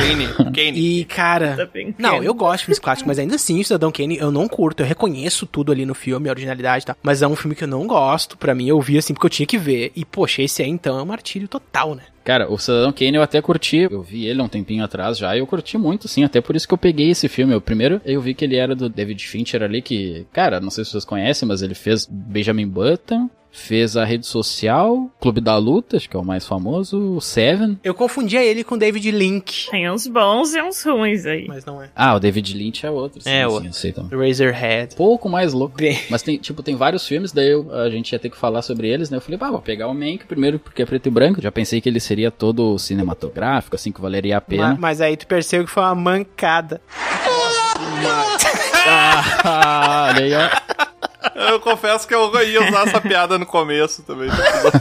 Kane, Kane. E, cara. Tá. Não, eu gosto de filmes clássicos, mas ainda assim, o Cidadão Kane eu não curto. Eu reconheço tudo ali no filme, a originalidade e tal. Mas é um filme que eu não gosto. Pra mim, eu vi assim porque eu tinha que ver. E, poxa, esse aí então é um martírio total, né? Cara, o Cidadão Kane eu até curti. Eu vi ele há um tempinho atrás já e eu curti muito, sim. Até por isso que eu peguei esse filme. O primeiro eu vi que ele era do David Fincher ali, que, cara, não sei se vocês conhecem, mas ele fez Benjamin Button. Fez a rede social, Clube da Luta, acho que é o mais famoso, o Seven. Eu confundia ele com David Link. Tem uns bons e uns ruins aí. Mas não é. Ah, o David Lynch é outro. É outro. eu sei também. Razorhead. Pouco mais louco. Mas tem, tipo, tem vários filmes, daí eu- a gente ia ter que falar sobre eles, né? Eu falei, bah, vou pegar o Mank primeiro porque é preto e branco. Já pensei que ele seria todo cinematográfico, assim, que valeria a pena. Ma- Mas, aí tu percebeu que foi uma mancada. Ah, olha aí, ó. Eu confesso que eu ia usar essa piada no começo também. do episódio.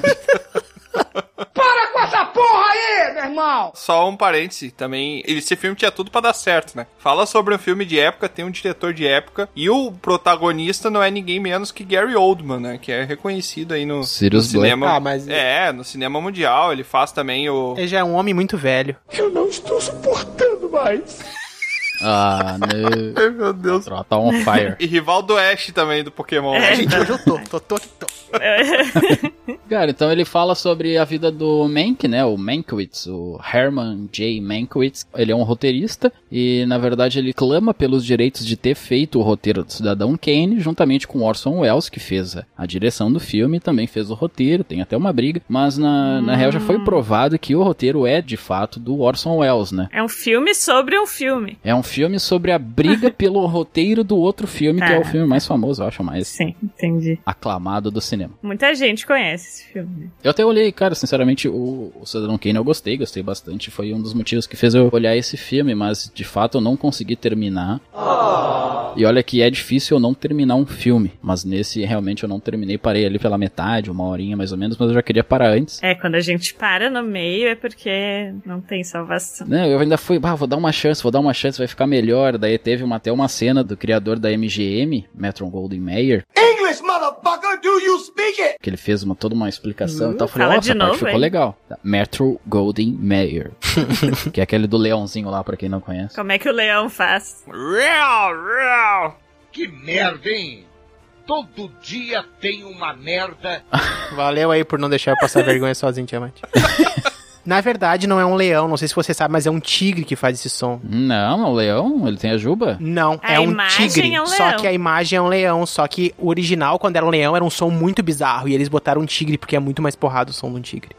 Para com essa porra irmão! Só um parêntese também. Esse filme tinha tudo pra dar certo, né? Fala sobre um filme de época, tem um diretor de época. E o protagonista não é ninguém menos que Gary Oldman, né? Que é reconhecido aí no, Sirius no Black. cinema. Ah, mas- É, no cinema mundial. Ele faz também o. Ele já é um homem muito velho. Eu não estou suportando mais. Ah, não. Ai, meu Deus. Tá on fire. E rival do Ash também, do Pokémon. né? Gente, hoje eu tô. Tô, tô, tô. Cara, então ele fala sobre a vida do Mank, né? O Mankiewicz, o Herman J. Mankiewicz. Ele é um roteirista e, na verdade, ele clama pelos direitos de ter feito o roteiro do Cidadão Kane, juntamente com Orson Welles, que fez a, a direção do filme também fez o roteiro. Tem até uma briga, mas na, na real já foi provado que o roteiro é, de fato, do Orson Welles, né? É um filme sobre um filme. É um filme sobre a briga pelo roteiro do outro filme, que é o Ah. filme mais famoso, eu acho, mais Sim, entendi. aclamado do cinema. Muita gente conhece esse filme. Eu até olhei, cara, sinceramente, o, o Cidadão Kane eu gostei, gostei bastante. Foi um dos motivos que fez eu olhar esse filme, mas de fato eu não consegui terminar. E olha que é difícil eu não terminar um filme, mas nesse realmente eu não terminei, parei ali pela metade, uma horinha mais ou menos, mas eu já queria parar antes. É, quando a gente para no meio é porque não tem salvação. Né, eu ainda fui, bah, vou dar uma chance, vou dar uma chance, vai ficar melhor. Daí teve uma, até uma cena do criador da MGM, Metro Golden Mayer, English, motherfucker, do you speak it? que ele fez uma, toda uma explicação Uh, e tal. Eu falei, fala nossa, a parte novo, ficou hein? legal. Metro Golden Mayer, que é aquele do leãozinho lá, pra quem não conhece. Como é que o leão faz? Real, real. Que merda, hein? Todo dia tem uma merda. Valeu aí por não deixar eu passar vergonha sozinho, Tiamat. Na verdade, não é um leão, não sei se você sabe, mas é um tigre que faz esse som. Não, é o leão, ele tem a juba. Não, A é um imagem tigre. é um só leão. que a imagem é um leão. Só que o original, quando era um leão, era um som muito bizarro. E eles botaram um tigre porque é muito mais porrado o som de um tigre.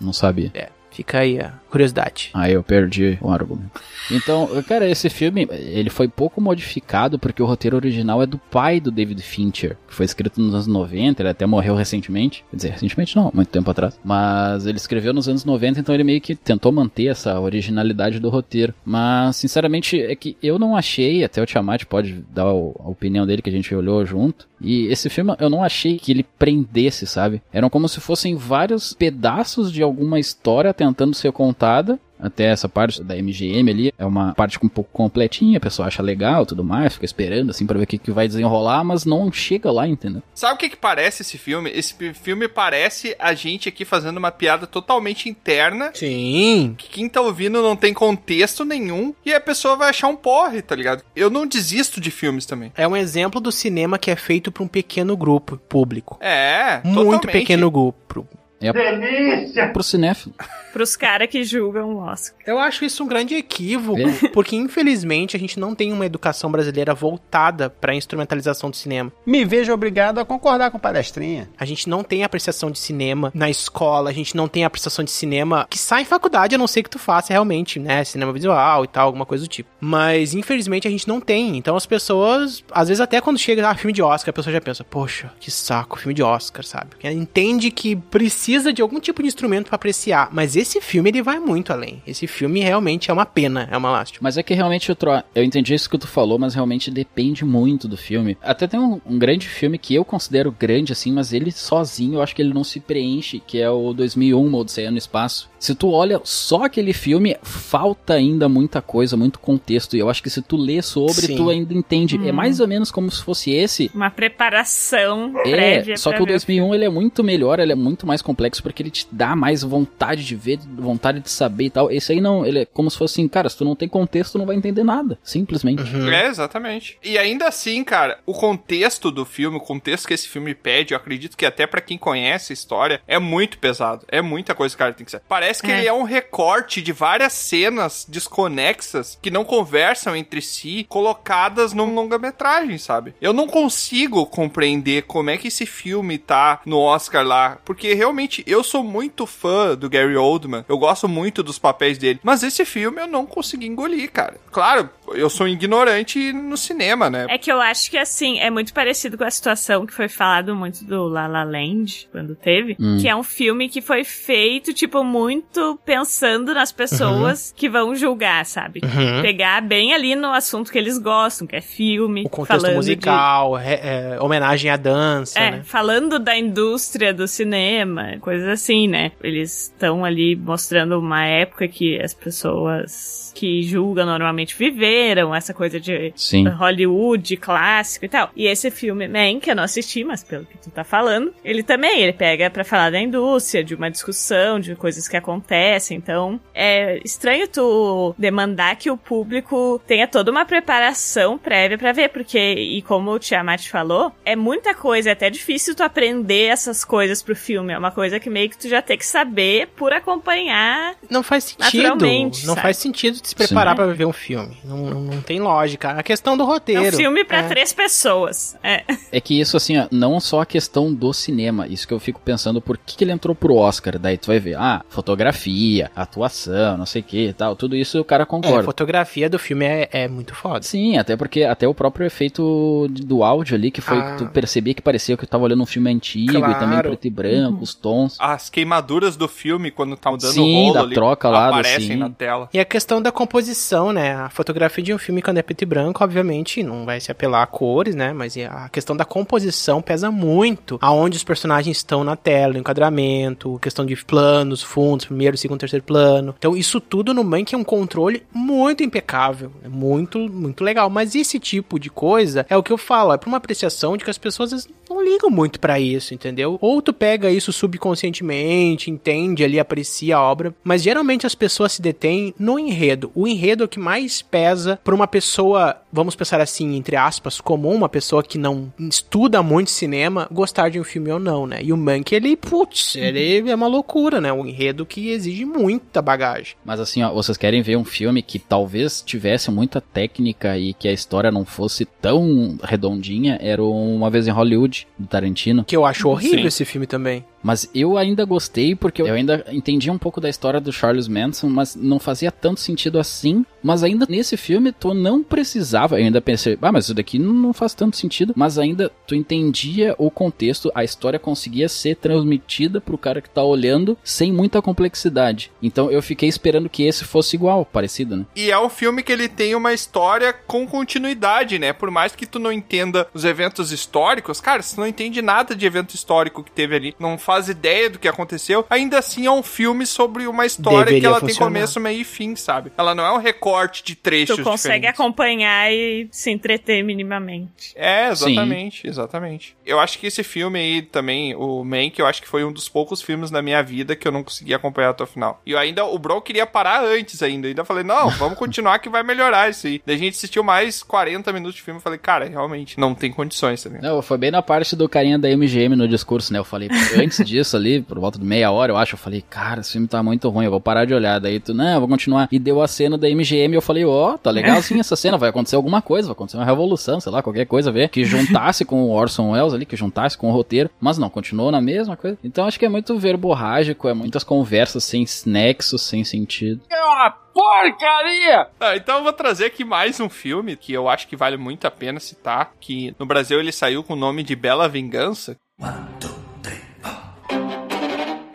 Não sabia. É, fica aí a curiosidade. Aí eu perdi o argumento. Então, cara, esse filme, ele foi pouco modificado porque o roteiro original é do pai do David Fincher, que foi escrito nos anos 90, ele até morreu recentemente. Quer dizer, recentemente não, muito tempo atrás. Mas ele escreveu nos anos 90, então ele meio que tentou manter essa originalidade do roteiro. Mas, sinceramente, é que eu não achei, até o Tiamat pode dar a opinião dele que a gente olhou junto. E esse filme eu não achei que ele prendesse, sabe? Eram como se fossem vários pedaços de alguma história tentando ser contada. Até essa parte da MGM ali é uma parte um pouco completinha, a pessoa acha legal tudo mais, fica esperando assim pra ver o que, que vai desenrolar, mas não chega lá, entendeu? Sabe o que, que parece esse filme? Esse filme parece a gente aqui fazendo uma piada totalmente interna. Sim. Que quem tá ouvindo não tem contexto nenhum. E a pessoa vai achar um porre, tá ligado? Eu não desisto de filmes também. É um exemplo do cinema que é feito pra um pequeno grupo público. É, Muito totalmente. pequeno grupo. É Delícia! pro cinéfilo. Pros caras que julgam o Oscar. Eu acho isso um grande equívoco, É. porque infelizmente a gente não tem uma educação brasileira voltada pra instrumentalização do cinema. Me vejo obrigado a concordar com o palestrinha. A gente não tem apreciação de cinema na escola, a gente não tem apreciação de cinema que sai em faculdade, a não ser que tu faça realmente, né, cinema visual e tal, alguma coisa do tipo. Mas infelizmente a gente não tem. Então as pessoas, às vezes até quando chega a filme de Oscar, a pessoa já pensa, poxa, que saco, filme de Oscar, sabe? Ela entende que precisa de algum tipo de instrumento pra apreciar, mas esse filme ele vai muito além. Esse filme realmente é uma pena, é uma lástima. Mas é que realmente, Tro, eu entendi isso que tu falou, mas realmente depende muito do filme. Até tem um, um grande filme que eu considero grande, assim, mas ele sozinho, eu acho que ele não se preenche, que é o 2001, Uma Odisseia no Espaço. Se tu olha só aquele filme, falta ainda muita coisa, muito contexto. E eu acho que se tu lê sobre, Sim. tu ainda entende. É Hum. mais ou menos como se fosse esse, Uma preparação prévia é, só pra que o ver 2001 ele é muito melhor, ele é muito mais complexo porque ele te dá mais vontade de ver, vontade de saber e tal. Esse aí não, ele é como se fosse assim, cara, se tu não tem contexto, tu não vai entender nada, simplesmente. É, exatamente. E ainda assim, cara, o contexto do filme, o contexto que esse filme pede, eu acredito que até pra quem conhece a história, é muito pesado. É muita coisa que o cara tem que ser. Parece parece que É. ele é um recorte de várias cenas desconexas que não conversam entre si, colocadas num longa-metragem, sabe? Eu não consigo compreender como é que esse filme tá no Oscar lá, porque realmente eu sou muito fã do Gary Oldman, eu gosto muito dos papéis dele, mas esse filme eu não consegui engolir, cara. Claro, eu sou um ignorante no cinema, né? É que eu acho que assim, é muito parecido com a situação que foi falado muito do La La Land, quando teve, Hum. que é um filme que foi feito, tipo, muito pensando nas pessoas que vão julgar, sabe? Uhum. Pegar bem ali no assunto que eles gostam, que é filme, O contexto falando musical, re- é, homenagem à dança, de... É, né? falando da indústria do cinema, coisas assim, né? Eles estão ali mostrando uma época que as pessoas que julgam normalmente viveram, essa coisa de Sim. Hollywood clássico e tal. E esse filme, Man, que eu não assisti, mas pelo que tu tá falando, ele também, ele pega pra falar da indústria, de uma discussão, de coisas que acontecem. Então, é estranho tu demandar que o público tenha toda uma preparação prévia pra ver, porque, e como o Tiamat falou, é muita coisa, é até difícil tu aprender essas coisas pro filme. É uma coisa que meio que tu já tem que saber por acompanhar. Não faz sentido. Naturalmente, Não sabe? faz sentido se preparar Sim. pra ver um filme. Não, não, não tem lógica. A questão do É roteiro. um filme pra É. três pessoas. É. É que isso, assim, ó, não só a questão do cinema, isso que eu fico pensando, por que, que ele entrou pro Oscar? Daí tu vai ver, ah, fotografia, atuação, não sei o que e tal, tudo isso o cara É, a concorda. fotografia do filme é, é muito foda. Sim, até porque até o próprio efeito do áudio ali, que foi Ah. tu percebia que parecia que eu tava olhando um filme antigo e também Claro. preto e branco, os tons. As queimaduras do filme, quando tá dando Sim, rolo da ali, troca lá, do- aparecem sim. na tela. E a questão da composição, né? A fotografia de um filme quando é preto e branco, obviamente, não vai se apelar a cores, né? Mas a questão da composição pesa muito aonde os personagens estão na tela, no enquadramento, questão de planos, fundos, primeiro, segundo, terceiro plano. Então, isso tudo no Mank é um controle muito impecável, muito, muito legal. Mas esse tipo de coisa é o que eu falo, é pra uma apreciação de que as pessoas ligam muito pra isso, entendeu? Ou tu pega isso subconscientemente, entende ali, aprecia a obra, mas geralmente as pessoas se detêm no enredo. O enredo é o que mais pesa pra uma pessoa, vamos pensar assim, entre aspas, comum, uma pessoa que não estuda muito cinema, gostar de um filme ou não, né? E o Mank, ele, putz, ele é uma loucura, né? Um enredo que exige muita bagagem. Mas assim, ó, vocês querem ver um filme que talvez tivesse muita técnica e que a história não fosse tão redondinha, era Uma Vez em Hollywood, do Tarantino. Que eu acho horrível Sim. esse filme também. Mas eu ainda gostei porque eu ainda entendi um pouco da história do Charles Manson, mas não fazia tanto sentido assim. Mas ainda nesse filme tu não precisava, eu ainda pensei, ah, mas isso daqui não faz tanto sentido. Mas ainda tu entendia o contexto, a história conseguia ser transmitida pro cara que tá olhando sem muita complexidade. Então eu fiquei esperando que esse fosse igual, parecido, né? E é um filme que ele tem uma história com continuidade, né? Por mais que tu não entenda os eventos históricos, cara, se não entende nada de evento histórico que teve ali, não ideia do que aconteceu, ainda assim é um filme sobre uma história que Deveria ela tem funcionar. começo, meio e fim, sabe? Ela não é um recorte de trechos Tu consegue diferentes. acompanhar e se entreter minimamente. É, exatamente, exatamente. Eu acho que esse filme aí também, o Mank, eu acho que foi um dos poucos filmes na minha vida que eu não consegui acompanhar até o final. E eu ainda, o Bro queria parar antes ainda. Ainda falei, não, vamos continuar que vai melhorar isso aí. Daí a gente assistiu mais 40 minutos de filme e falei, cara, realmente, não tem condições, tá ligado? Não, foi bem na parte do carinha da MGM no discurso, né? Eu falei, antes disso ali, por volta de meia hora, eu acho, eu falei, cara, esse filme tá muito ruim, eu vou parar de olhar. Daí tu, não, eu vou continuar. E deu a cena da MGM, eu falei, ó, tá legal sim essa cena, vai acontecer alguma coisa, vai acontecer uma revolução, sei lá, qualquer coisa, ver, que juntasse com o Orson Welles ali, que juntasse com o roteiro, mas não, continuou na mesma coisa. Então acho que é muito verborrágico, é muitas conversas sem nexo, sem sentido. É uma porcaria! Ah, então eu vou trazer aqui mais um filme que eu acho que vale muito a pena citar, que no Brasil ele saiu com o nome de Bela Vingança.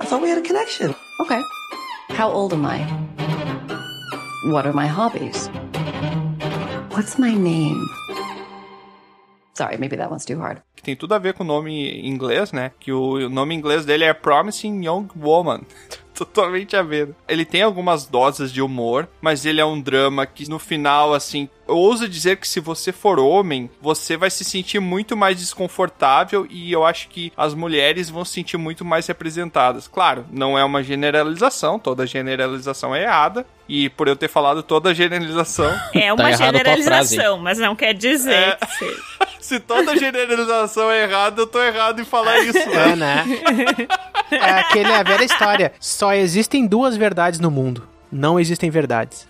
I thought we had a connection. Okay. How old am I? What are my hobbies? What's my name? Sorry, maybe that one's too hard. que tem tudo a ver com o nome em inglês, né? Que o, o nome em inglês dele é Promising Young Woman. Totalmente a ver. Ele tem algumas doses de humor, mas ele é um drama que no final, assim, eu ouso dizer que se você for homem, você vai se sentir muito mais desconfortável e eu acho que as mulheres vão se sentir muito mais representadas. Claro, não é uma generalização, toda generalização é errada. E por eu ter falado toda generalização. É uma Tá errado a tua frase. generalização, mas não quer dizer É. que seja. Se toda generalização é errada, eu tô errado em falar isso, É, né? né? É aquele, a velha história. Só existem duas verdades no mundo. Não existem verdades.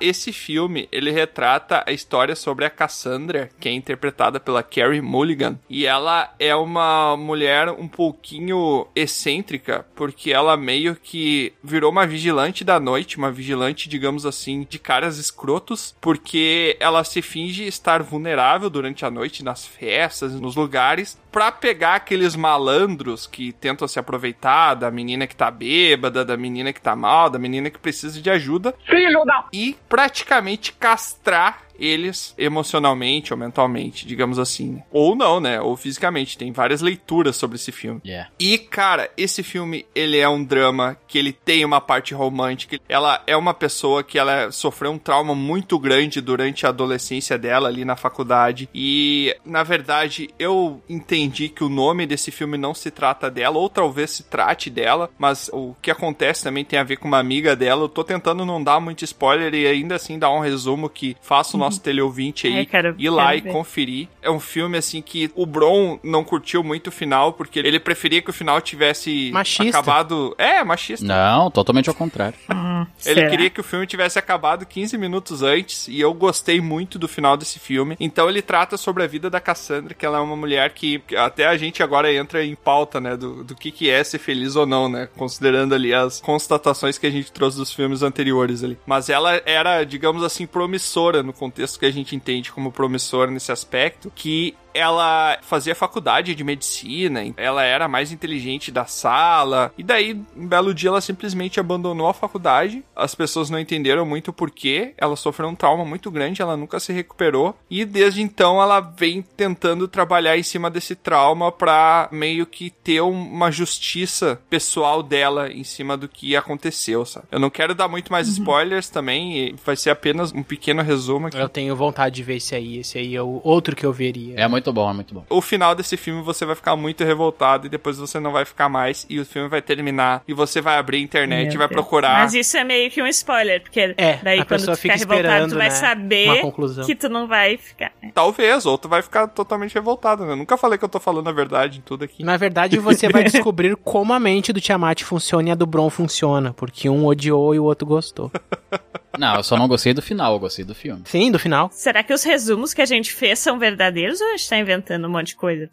Esse filme, ele retrata a história sobre a Cassandra, que é interpretada pela Carrie Mulligan. E ela é uma mulher um pouquinho excêntrica, porque ela meio que virou uma vigilante da noite, uma vigilante, digamos assim, de caras escrotos, porque ela se finge estar vulnerável durante a noite nas festas, nos lugares, pra pegar aqueles malandros que tentam se aproveitar da menina que tá bêbada, da menina que tá mal, da menina que precisa de ajuda. Filho da... E praticamente castrar eles emocionalmente ou mentalmente, digamos assim. Ou não, né? Ou fisicamente. Tem várias leituras sobre esse filme. Yeah. E, cara, esse filme, ele é um drama que ele tem uma parte romântica. Ela é uma pessoa que ela sofreu um trauma muito grande durante a adolescência dela ali na faculdade. E, na verdade, eu entendi que o nome desse filme não se trata dela, ou talvez se trate dela, mas o que acontece também tem a ver com uma amiga dela. Eu tô tentando não dar muito spoiler e ainda assim dar um resumo que faça o nosso teleouvinte aí Ai, quero- ir lá e ver. conferir. É um filme, assim, que o Bron não curtiu muito o final, porque ele preferia que o final tivesse Machista. acabado... É, machista. Não, totalmente ao contrário. Ele Será? queria que o filme tivesse acabado 15 minutos antes, e eu gostei muito do final desse filme. Então ele trata sobre a vida da Cassandra, que ela é uma mulher que que até a gente agora entra em pauta, né, do, do que, que é ser feliz ou não, né, considerando ali as constatações que a gente trouxe dos filmes anteriores ali. Mas ela era, digamos assim, promissora no contexto que a gente entende como promissora nesse aspecto, que ela fazia faculdade de medicina, ela era a mais inteligente da sala, e daí, um belo dia, ela simplesmente abandonou a faculdade. As pessoas não entenderam muito o porquê, ela sofreu um trauma muito grande, ela nunca se recuperou, e desde então ela vem tentando trabalhar em cima desse trauma pra meio que ter um- uma justiça pessoal dela em cima do que aconteceu, sabe? Eu não quero dar muito mais spoilers também, vai ser apenas um pequeno resumo aqui. Eu tenho vontade de ver esse aí. Esse aí é o outro que eu veria. É muito bom, é muito bom. o final desse filme você vai ficar muito revoltado e depois você não vai ficar mais e o filme vai terminar e você vai abrir a internet Meu e vai Deus. procurar. Mas isso é meio que um spoiler, porque É, daí a quando tu ficar fica revoltado, tu vai né, saber que tu não vai ficar. né? Talvez, ou tu vai ficar totalmente revoltado, né? Eu nunca falei que eu tô falando a verdade em tudo aqui. Na verdade, você vai descobrir como a mente do Tiamat funciona e a do Bron funciona. Porque um odiou e o outro gostou. Não, eu só não gostei do final, eu gostei do filme. Sim, do final. Será que os resumos que a gente fez são verdadeiros ou a gente tá inventando um monte de coisa?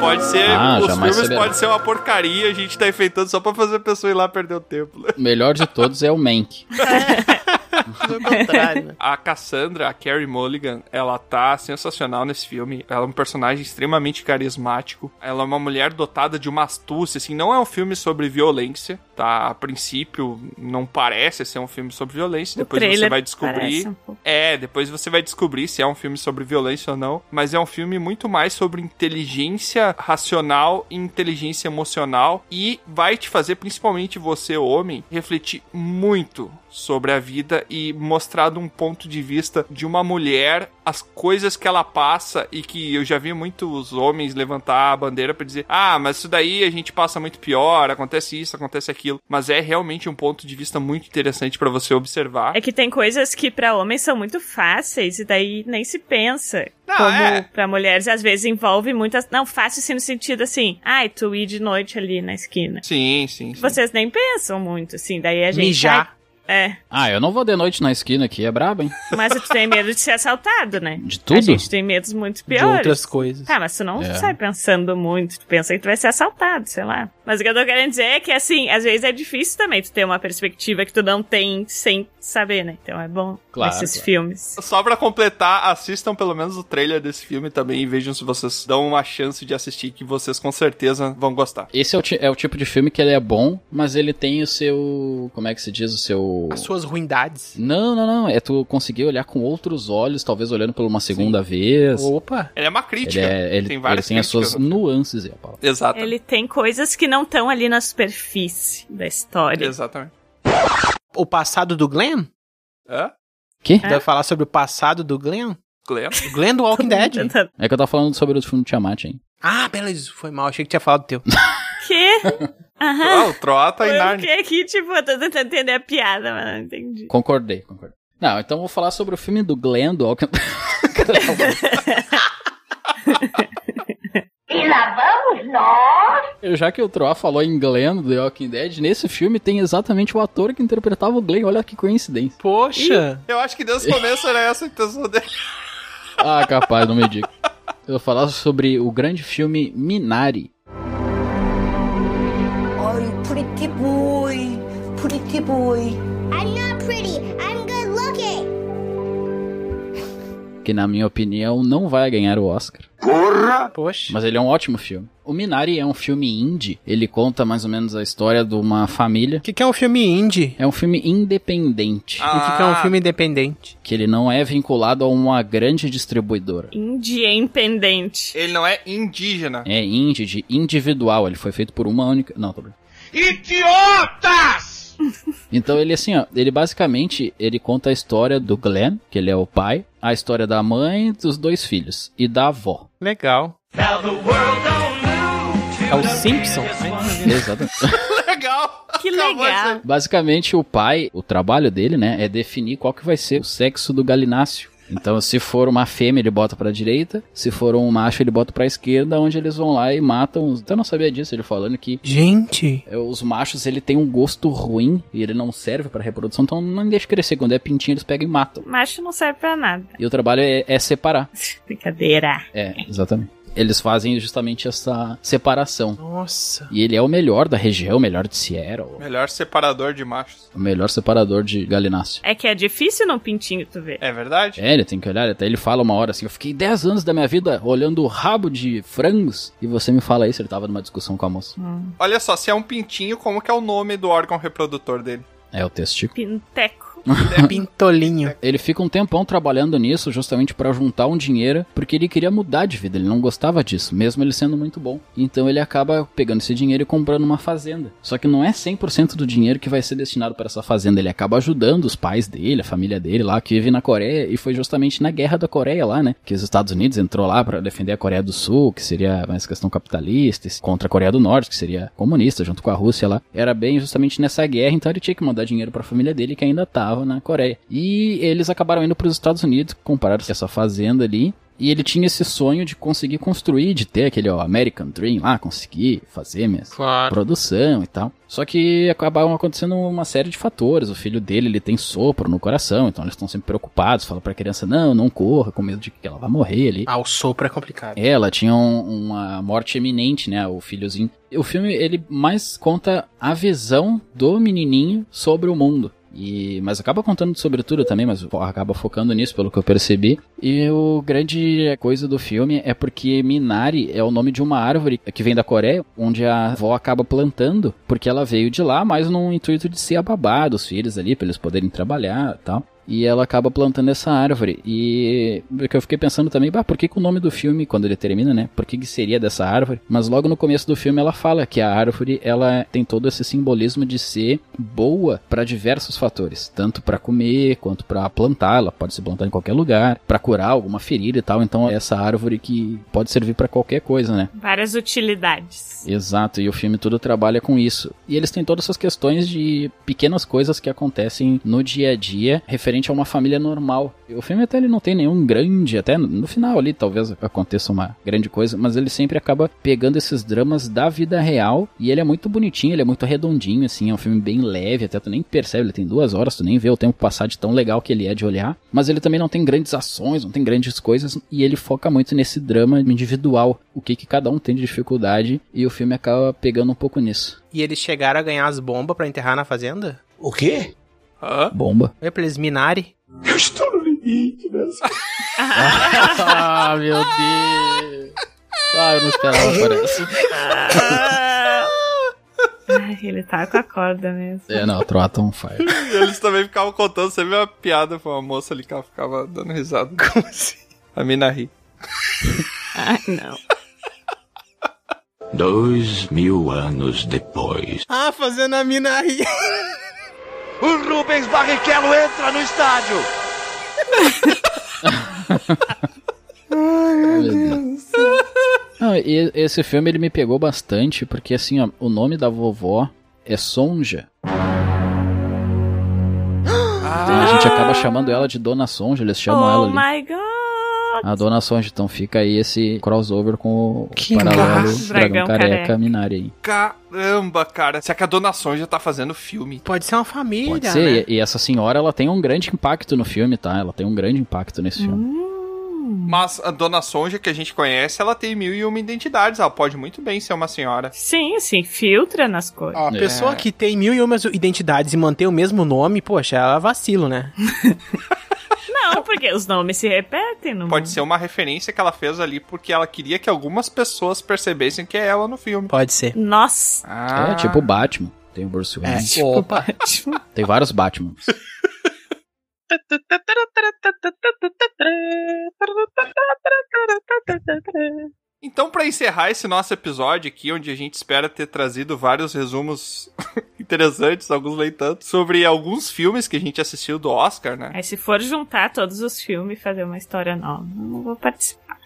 Pode ser, Ah, os filmes saberá. podem ser uma porcaria, a gente tá enfeitando só pra fazer a pessoa ir lá perder o tempo. né? O melhor de todos é o Mank. Né? A Cassandra, a Carrie Mulligan, ela tá sensacional nesse filme. Ela é um personagem extremamente carismático. Ela é uma mulher dotada de uma astúcia, assim. Não é um filme sobre violência, tá? A princípio, não parece ser um filme sobre violência. Depois você vai descobrir. um. É, depois você vai descobrir se é um filme sobre violência ou não. Mas é um filme muito mais sobre inteligência racional e inteligência emocional. E vai te fazer, principalmente você, homem, refletir muito sobre a vida e mostrar de um ponto de vista de uma mulher as coisas que ela passa e que eu já vi muitos homens levantar a bandeira pra dizer: "Ah, mas isso daí a gente passa muito pior, acontece isso, acontece aquilo". Mas é realmente um ponto de vista muito interessante pra você observar. É que tem coisas que pra homens são muito fáceis e daí nem se pensa. Não, como é. pra mulheres às vezes envolve muitas. Não, fácil assim no sentido assim, ai, tu ir de noite ali na esquina. Sim, sim, sim. Vocês nem pensam muito, assim, daí a gente. Mijar. É, Ah, eu não vou de noite na esquina aqui, é brabo, hein? mas tu tem medo de ser assaltado, né? De tudo? A gente tem medos muito De piores. outras coisas. Tá, mas tu não É. sai pensando muito, tu pensa que tu vai ser assaltado, sei lá. Mas o que eu tô querendo dizer é que, assim, às vezes é difícil também tu ter uma perspectiva que tu não tem sem saber, né? Então é bom Claro, esses claro. filmes. Só pra completar, assistam pelo menos o trailer desse filme também e vejam se vocês dão uma chance de assistir, que vocês com certeza vão gostar. Esse é o, é o tipo de filme que ele é bom, mas ele tem o seu. Como é que se diz? O seu. As suas ruindades. Não, não, não. É tu conseguir olhar com outros olhos, talvez olhando por uma segunda vez. Opa. Ele é uma Ele, crítica. é, ele, tem ele várias tem as suas nuances, é a palavra. Exato. Ele tem coisas que não estão ali na superfície da história. Exatamente. O passado do Glenn? Hã? Que? Deve falar sobre o passado do Glenn? Glenn? O Glenn do Walking Dead. É que eu tava falando sobre o filme do Tiamat, hein? Ah, beleza, foi mal. Achei que tinha falado do teu. Quê? Aham. Ah, o Troá tá em Eu Narnia. fiquei aqui, tipo, eu tô tentando entender a piada, mas não entendi. Concordei, concordei. Não, então eu vou falar sobre o filme do Glenn do Alckmin. E lá vamos nós! Já que o Troá falou em Glenn do The Walking Dead, nesse filme tem exatamente o ator que interpretava o Glenn. Olha que coincidência. Poxa! Eu acho que desde o começo era essa a intenção dele. Ah, capaz, não me diga. Eu vou falar sobre o grande filme Minari. Pretty boy, pretty boy. I'm not pretty, I'm good looking. que na minha opinião não vai ganhar o Oscar. Porra! Poxa. Mas ele é um ótimo filme. O Minari é um filme indie. Ele conta mais ou menos a história de uma família. O que, que é um filme indie? É um filme independente. O que, que é um filme independente? Que ele não é vinculado a uma grande distribuidora. Independente. Ele não é indígena. É indie, de individual. Ele foi feito por uma única. Não, tô brincando. Idiotas! Então ele assim, ó, ele basicamente ele conta a história do Glenn, que ele é o pai, a história da mãe, dos dois filhos e da avó. Legal. É o Simpson? Exatamente. legal. Que legal. Basicamente o pai, o trabalho dele, né, é definir qual que vai ser o sexo do galináceo. Então, se for uma fêmea, ele bota pra direita. Se for um macho, ele bota pra esquerda, onde eles vão lá e matam. os- Até não sabia disso, ele falando que Gente! é, os machos, ele tem um gosto ruim e ele não serve pra reprodução, então não deixa crescer. Quando é pintinho, eles pegam e matam. Macho não serve pra nada. E o trabalho é, é separar. Brincadeira. É, exatamente. Eles fazem justamente essa separação. Nossa. E ele é o melhor da região, o melhor de Seattle, Melhor separador de machos. o melhor separador de galináceo. É que é difícil num pintinho, tu vê. É verdade? É, ele tem que olhar, até ele fala uma hora assim, eu fiquei 10 anos da minha vida olhando o rabo de frangos, e você me fala isso, ele tava numa discussão com a moça. Olha só, se é um pintinho, como que é o nome do órgão reprodutor dele? É o testículo. Pinteco. Pintolinho. Ele fica um tempão trabalhando nisso justamente pra juntar um dinheiro, porque ele queria mudar de vida, ele não gostava disso, mesmo ele sendo muito bom. Então ele acaba pegando esse dinheiro e comprando uma fazenda. Só que não é 100% do dinheiro que vai ser destinado para essa fazenda, ele acaba ajudando os pais dele, a família dele lá, que vive na Coreia, e foi justamente na guerra da Coreia lá, né, que os Estados Unidos entrou lá pra defender a Coreia do Sul, que seria mais questão capitalista, contra a Coreia do Norte, que seria comunista, junto com a Rússia lá. Era bem justamente nessa guerra, então ele tinha que mandar dinheiro pra família dele, que ainda tava na Coreia. E eles acabaram indo pros Estados Unidos, compraram essa fazenda ali, e ele tinha esse sonho de conseguir construir, de ter aquele ó, American Dream lá, conseguir fazer minha Claro. produção e tal. Só que acabavam acontecendo uma série de fatores. O filho dele, ele tem sopro no coração, então eles estão sempre preocupados. Falam pra criança, não, não corra, com medo de que ela vai morrer ali. Ah, o sopro é complicado. Ela tinha um- uma morte eminente, né? O filhozinho. O filme, ele mais conta a visão do menininho sobre o mundo. E, mas acaba contando sobre tudo também, mas acaba focando nisso, pelo que eu percebi. E o grande coisa do filme é porque Minari é o nome de uma árvore que vem da Coreia, onde a avó acaba plantando, porque ela veio de lá, mas num intuito de ser a babá dos filhos ali, pra eles poderem trabalhar e tal. E ela acaba plantando essa árvore. E que eu fiquei pensando também, bah, por que, que o nome do filme, quando ele termina, né? Por que, que seria dessa árvore? Mas logo no começo do filme ela fala que a árvore ela tem todo esse simbolismo de ser boa para diversos fatores, tanto para comer quanto para plantar. Ela pode se plantar em qualquer lugar, para curar alguma ferida e tal. Então é essa árvore que pode servir para qualquer coisa, né? Várias utilidades. Exato, e o filme todo trabalha com isso. E eles têm todas essas questões de pequenas coisas que acontecem no dia a dia, referente a uma família normal. O filme até ele não tem nenhum grande, até no final ali talvez aconteça uma grande coisa, mas ele sempre acaba pegando esses dramas da vida real e ele é muito bonitinho, ele é muito redondinho, assim, é um filme bem leve, até tu nem percebe, ele tem duas horas, tu nem vê o tempo passar de tão legal que ele é de olhar, mas ele também não tem grandes ações, não tem grandes coisas e ele foca muito nesse drama individual, o que, que cada um tem de dificuldade e o filme acaba pegando um pouco nisso. E eles chegaram a ganhar as bombas pra enterrar na fazenda? O quê? Hã? Bomba. É pra eles minarem? Eu estou no limite, né? ah, meu Deus. Ah, eu não esperava por essa. Ai, ele tá com a corda mesmo. É, não, Trota on fire. E eles também ficavam contando sempre uma piada pra uma moça ali que ela ficava dando risada. Como assim? A mina ri. Ai, não. Dois mil anos depois. Ah, fazendo a mina rir. O Rubens Barrichello entra no estádio! Ai, meu Deus. Não, e- esse filme ele me pegou bastante, porque assim, ó, o nome da vovó é Sonja. Então a gente acaba chamando ela de Dona Sonja, eles chamam oh ela ali. my god! A Dona Sonja, então fica aí esse crossover com o Que paralelo. Dragão Dragão Careca Careca. Minari aí. Caramba, cara. Será que a Dona Sonja tá fazendo filme? Pode ser uma família, Pode né? ser, e, e essa senhora ela tem um grande impacto no filme, tá? Ela tem um grande impacto nesse filme. Mas a Dona Sonja que a gente conhece, ela tem mil e uma identidades. Ela pode muito bem ser uma senhora. Sim, assim, filtra nas coisas. Ó, a pessoa que tem mil e uma identidades e mantém o mesmo nome, poxa, ela é vacilo, né? Não, porque os nomes se repetem no Pode ser uma referência que ela fez ali porque ela queria que algumas pessoas percebessem que é ela no filme. Pode ser. Nossa. Ah. É tipo o Batman. Tem o Bruce Wayne. É, tipo Opa. Tem vários Batman. Então, pra encerrar esse nosso episódio aqui, onde a gente espera ter trazido vários resumos interessantes, alguns nem tanto, sobre alguns filmes que a gente assistiu do Oscar, né? Aí se for juntar todos os filmes e fazer uma história nova, eu não vou participar.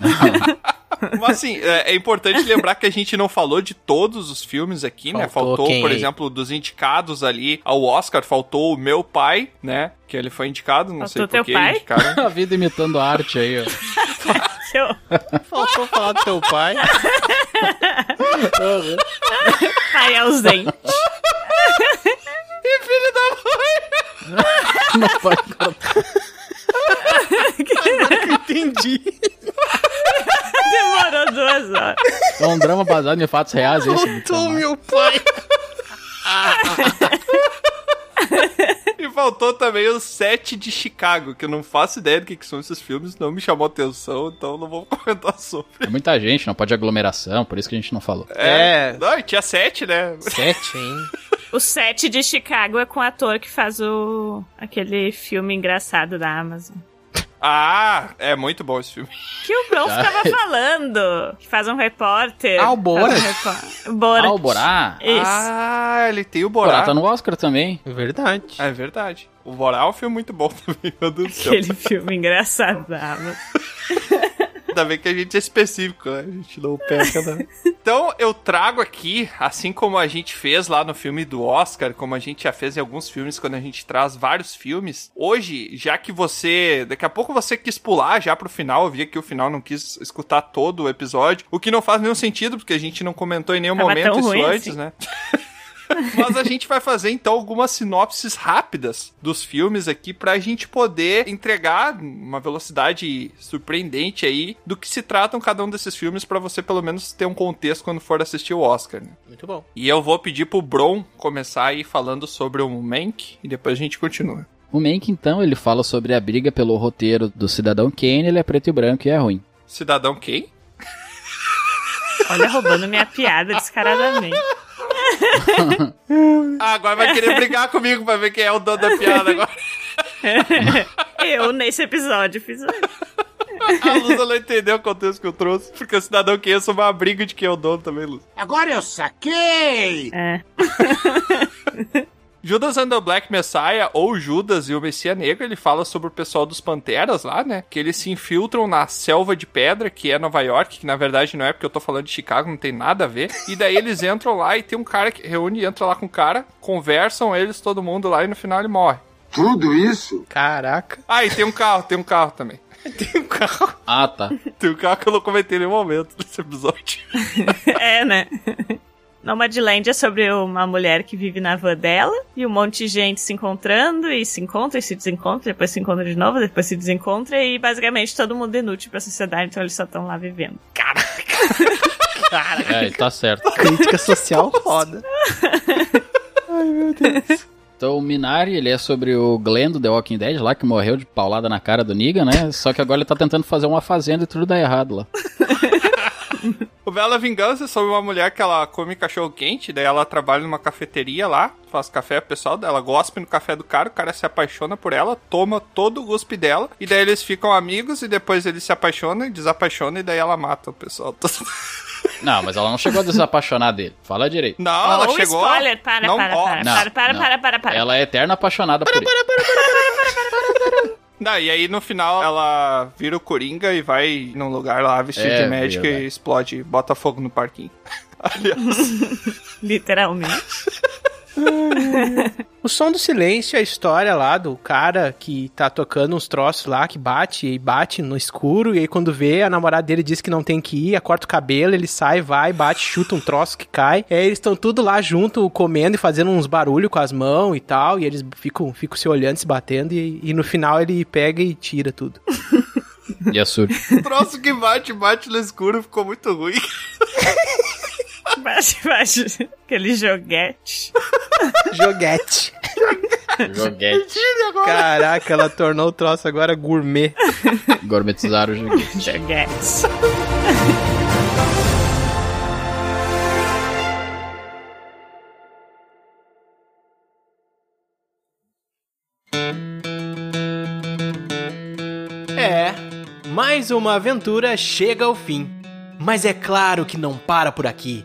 Mas assim, é, é importante lembrar que a gente não falou de todos os filmes aqui, né? Faltou Faltou, quem por exemplo, dos indicados ali ao Oscar, faltou o meu pai, né? Que ele foi indicado, não sei Faltou por teu que pai? indicaram. a vida imitando arte aí, ó. Faltou falar do teu pai. Pai ausente. E filho da mãe! Não pode contar. Entendi. Demorou duas horas. É um drama baseado em fatos reais esse. Faltou meu pai. E faltou também o Sete de Chicago, que eu não faço ideia do que, que são esses filmes, não me chamou atenção, então não vou comentar sobre. É muita gente, não pode aglomeração, por isso que a gente não falou. É. Não, e tinha sete, né? Sete, hein? O set de Chicago é com o ator que faz o aquele filme engraçado da Amazon. Ah, é muito bom esse filme. Que o Bron ficava falando. Que faz um repórter. Ah, o Borat? Um Borat. Ah, o Borá? Isso. Ah, ele tem o Borá Borá. tá no Oscar também. Verdade. É verdade. O Borá é um filme muito bom também, meu Deus do céu. Aquele filme engraçado da Amazon. Ainda bem que a gente é específico, né? A gente não peca, né? Então, eu trago aqui, assim como a gente fez lá no filme do Oscar, como a gente já fez em alguns filmes, quando a gente traz vários filmes. Hoje, já que você. Daqui a pouco você quis pular já pro final, eu vi que o final não quis escutar todo o episódio, o que não faz nenhum sentido, porque a gente não comentou em nenhum Tava momento isso ruim antes, assim. né? Mas a gente vai fazer então algumas sinopses rápidas dos filmes aqui pra gente poder entregar uma velocidade surpreendente aí do que se tratam cada um desses filmes pra você pelo menos ter um contexto quando for assistir o Oscar. Né? Muito bom. E eu vou pedir pro Bron começar aí falando sobre o Mank e depois a gente continua. O Mank, então, ele fala sobre a briga pelo roteiro do Cidadão Kane, ele é preto e branco e é ruim. Cidadão quem? Olha, roubando minha piada descaradamente. Ah, agora vai querer brigar comigo pra ver quem é o dono da piada agora. Eu, nesse episódio, fiz isso. A Lusa não entendeu o contexto que eu trouxe, porque o cidadão quem é sobre uma briga de quem é o dono também, Luz. Agora eu saquei! É. Judas and the Black Messiah, ou Judas e o Messias Negro, ele fala sobre o pessoal dos Panteras lá, né? Que eles se infiltram na selva de pedra, que é Nova York, que na verdade não é porque eu tô falando de Chicago, não tem nada a ver. E daí eles entram lá e tem um cara que reúne, entra lá com o cara, conversam eles, todo mundo lá, e no final ele morre. Tudo isso? Caraca. Ah, e tem um carro, tem um carro também. Tem um carro. Ah, tá. Tem um carro que eu não comentei em nenhum momento nesse episódio. É, né? Nomadland é sobre uma mulher que vive na van dela e um monte de gente se encontrando e se encontra e se desencontra, depois se encontra de novo, depois se desencontra e basicamente todo mundo é inútil pra sociedade, então eles só estão lá vivendo. Caraca. É, tá certo. Crítica social foda. Então o Minari, ele é sobre o Glenn do The Walking Dead lá, que morreu de paulada na cara do Negan, né? Só que agora ele tá tentando fazer uma fazenda e tudo dá errado lá. O Bela Vingança é sobre uma mulher que ela come cachorro quente, daí ela trabalha numa cafeteria lá, faz café pro pessoal, daí ela gospe no café do cara, o cara se apaixona por ela, toma todo o guspe dela, e daí eles ficam amigos, e depois eles se apaixonam e desapaixonam, e daí ela mata o pessoal. Não, mas ela não chegou a desapaixonar dele. Fala direito. Não, ela Oh, chegou. spoiler, para, Não, para, ó, para, não, para, para, não. para, para, para. Ela é eterna apaixonada por ele. Não, e aí no final ela vira o Coringa e vai num lugar lá vestido É, de médica e explode, bota fogo no parquinho. Aliás, Literalmente. O som do silêncio é a história lá do cara que tá tocando uns troços lá, que bate e bate no escuro, e aí quando vê, a namorada dele diz que não tem que ir, corta o cabelo, ele sai, vai, bate, chuta um troço que cai. E aí eles estão tudo lá junto, comendo e fazendo uns barulhos com as mãos e tal, e eles ficam, ficam se olhando, se batendo, e, e no final ele pega e tira tudo. E a Sur. o troço que bate, bate no escuro ficou muito ruim. Bate, bate. Aquele joguete. Joguete. Joguete. Caraca, ela tornou o troço agora gourmet. Gourmetizaram o joguete. Joguete. É, mais uma aventura chega ao fim. Mas é claro que não para por aqui.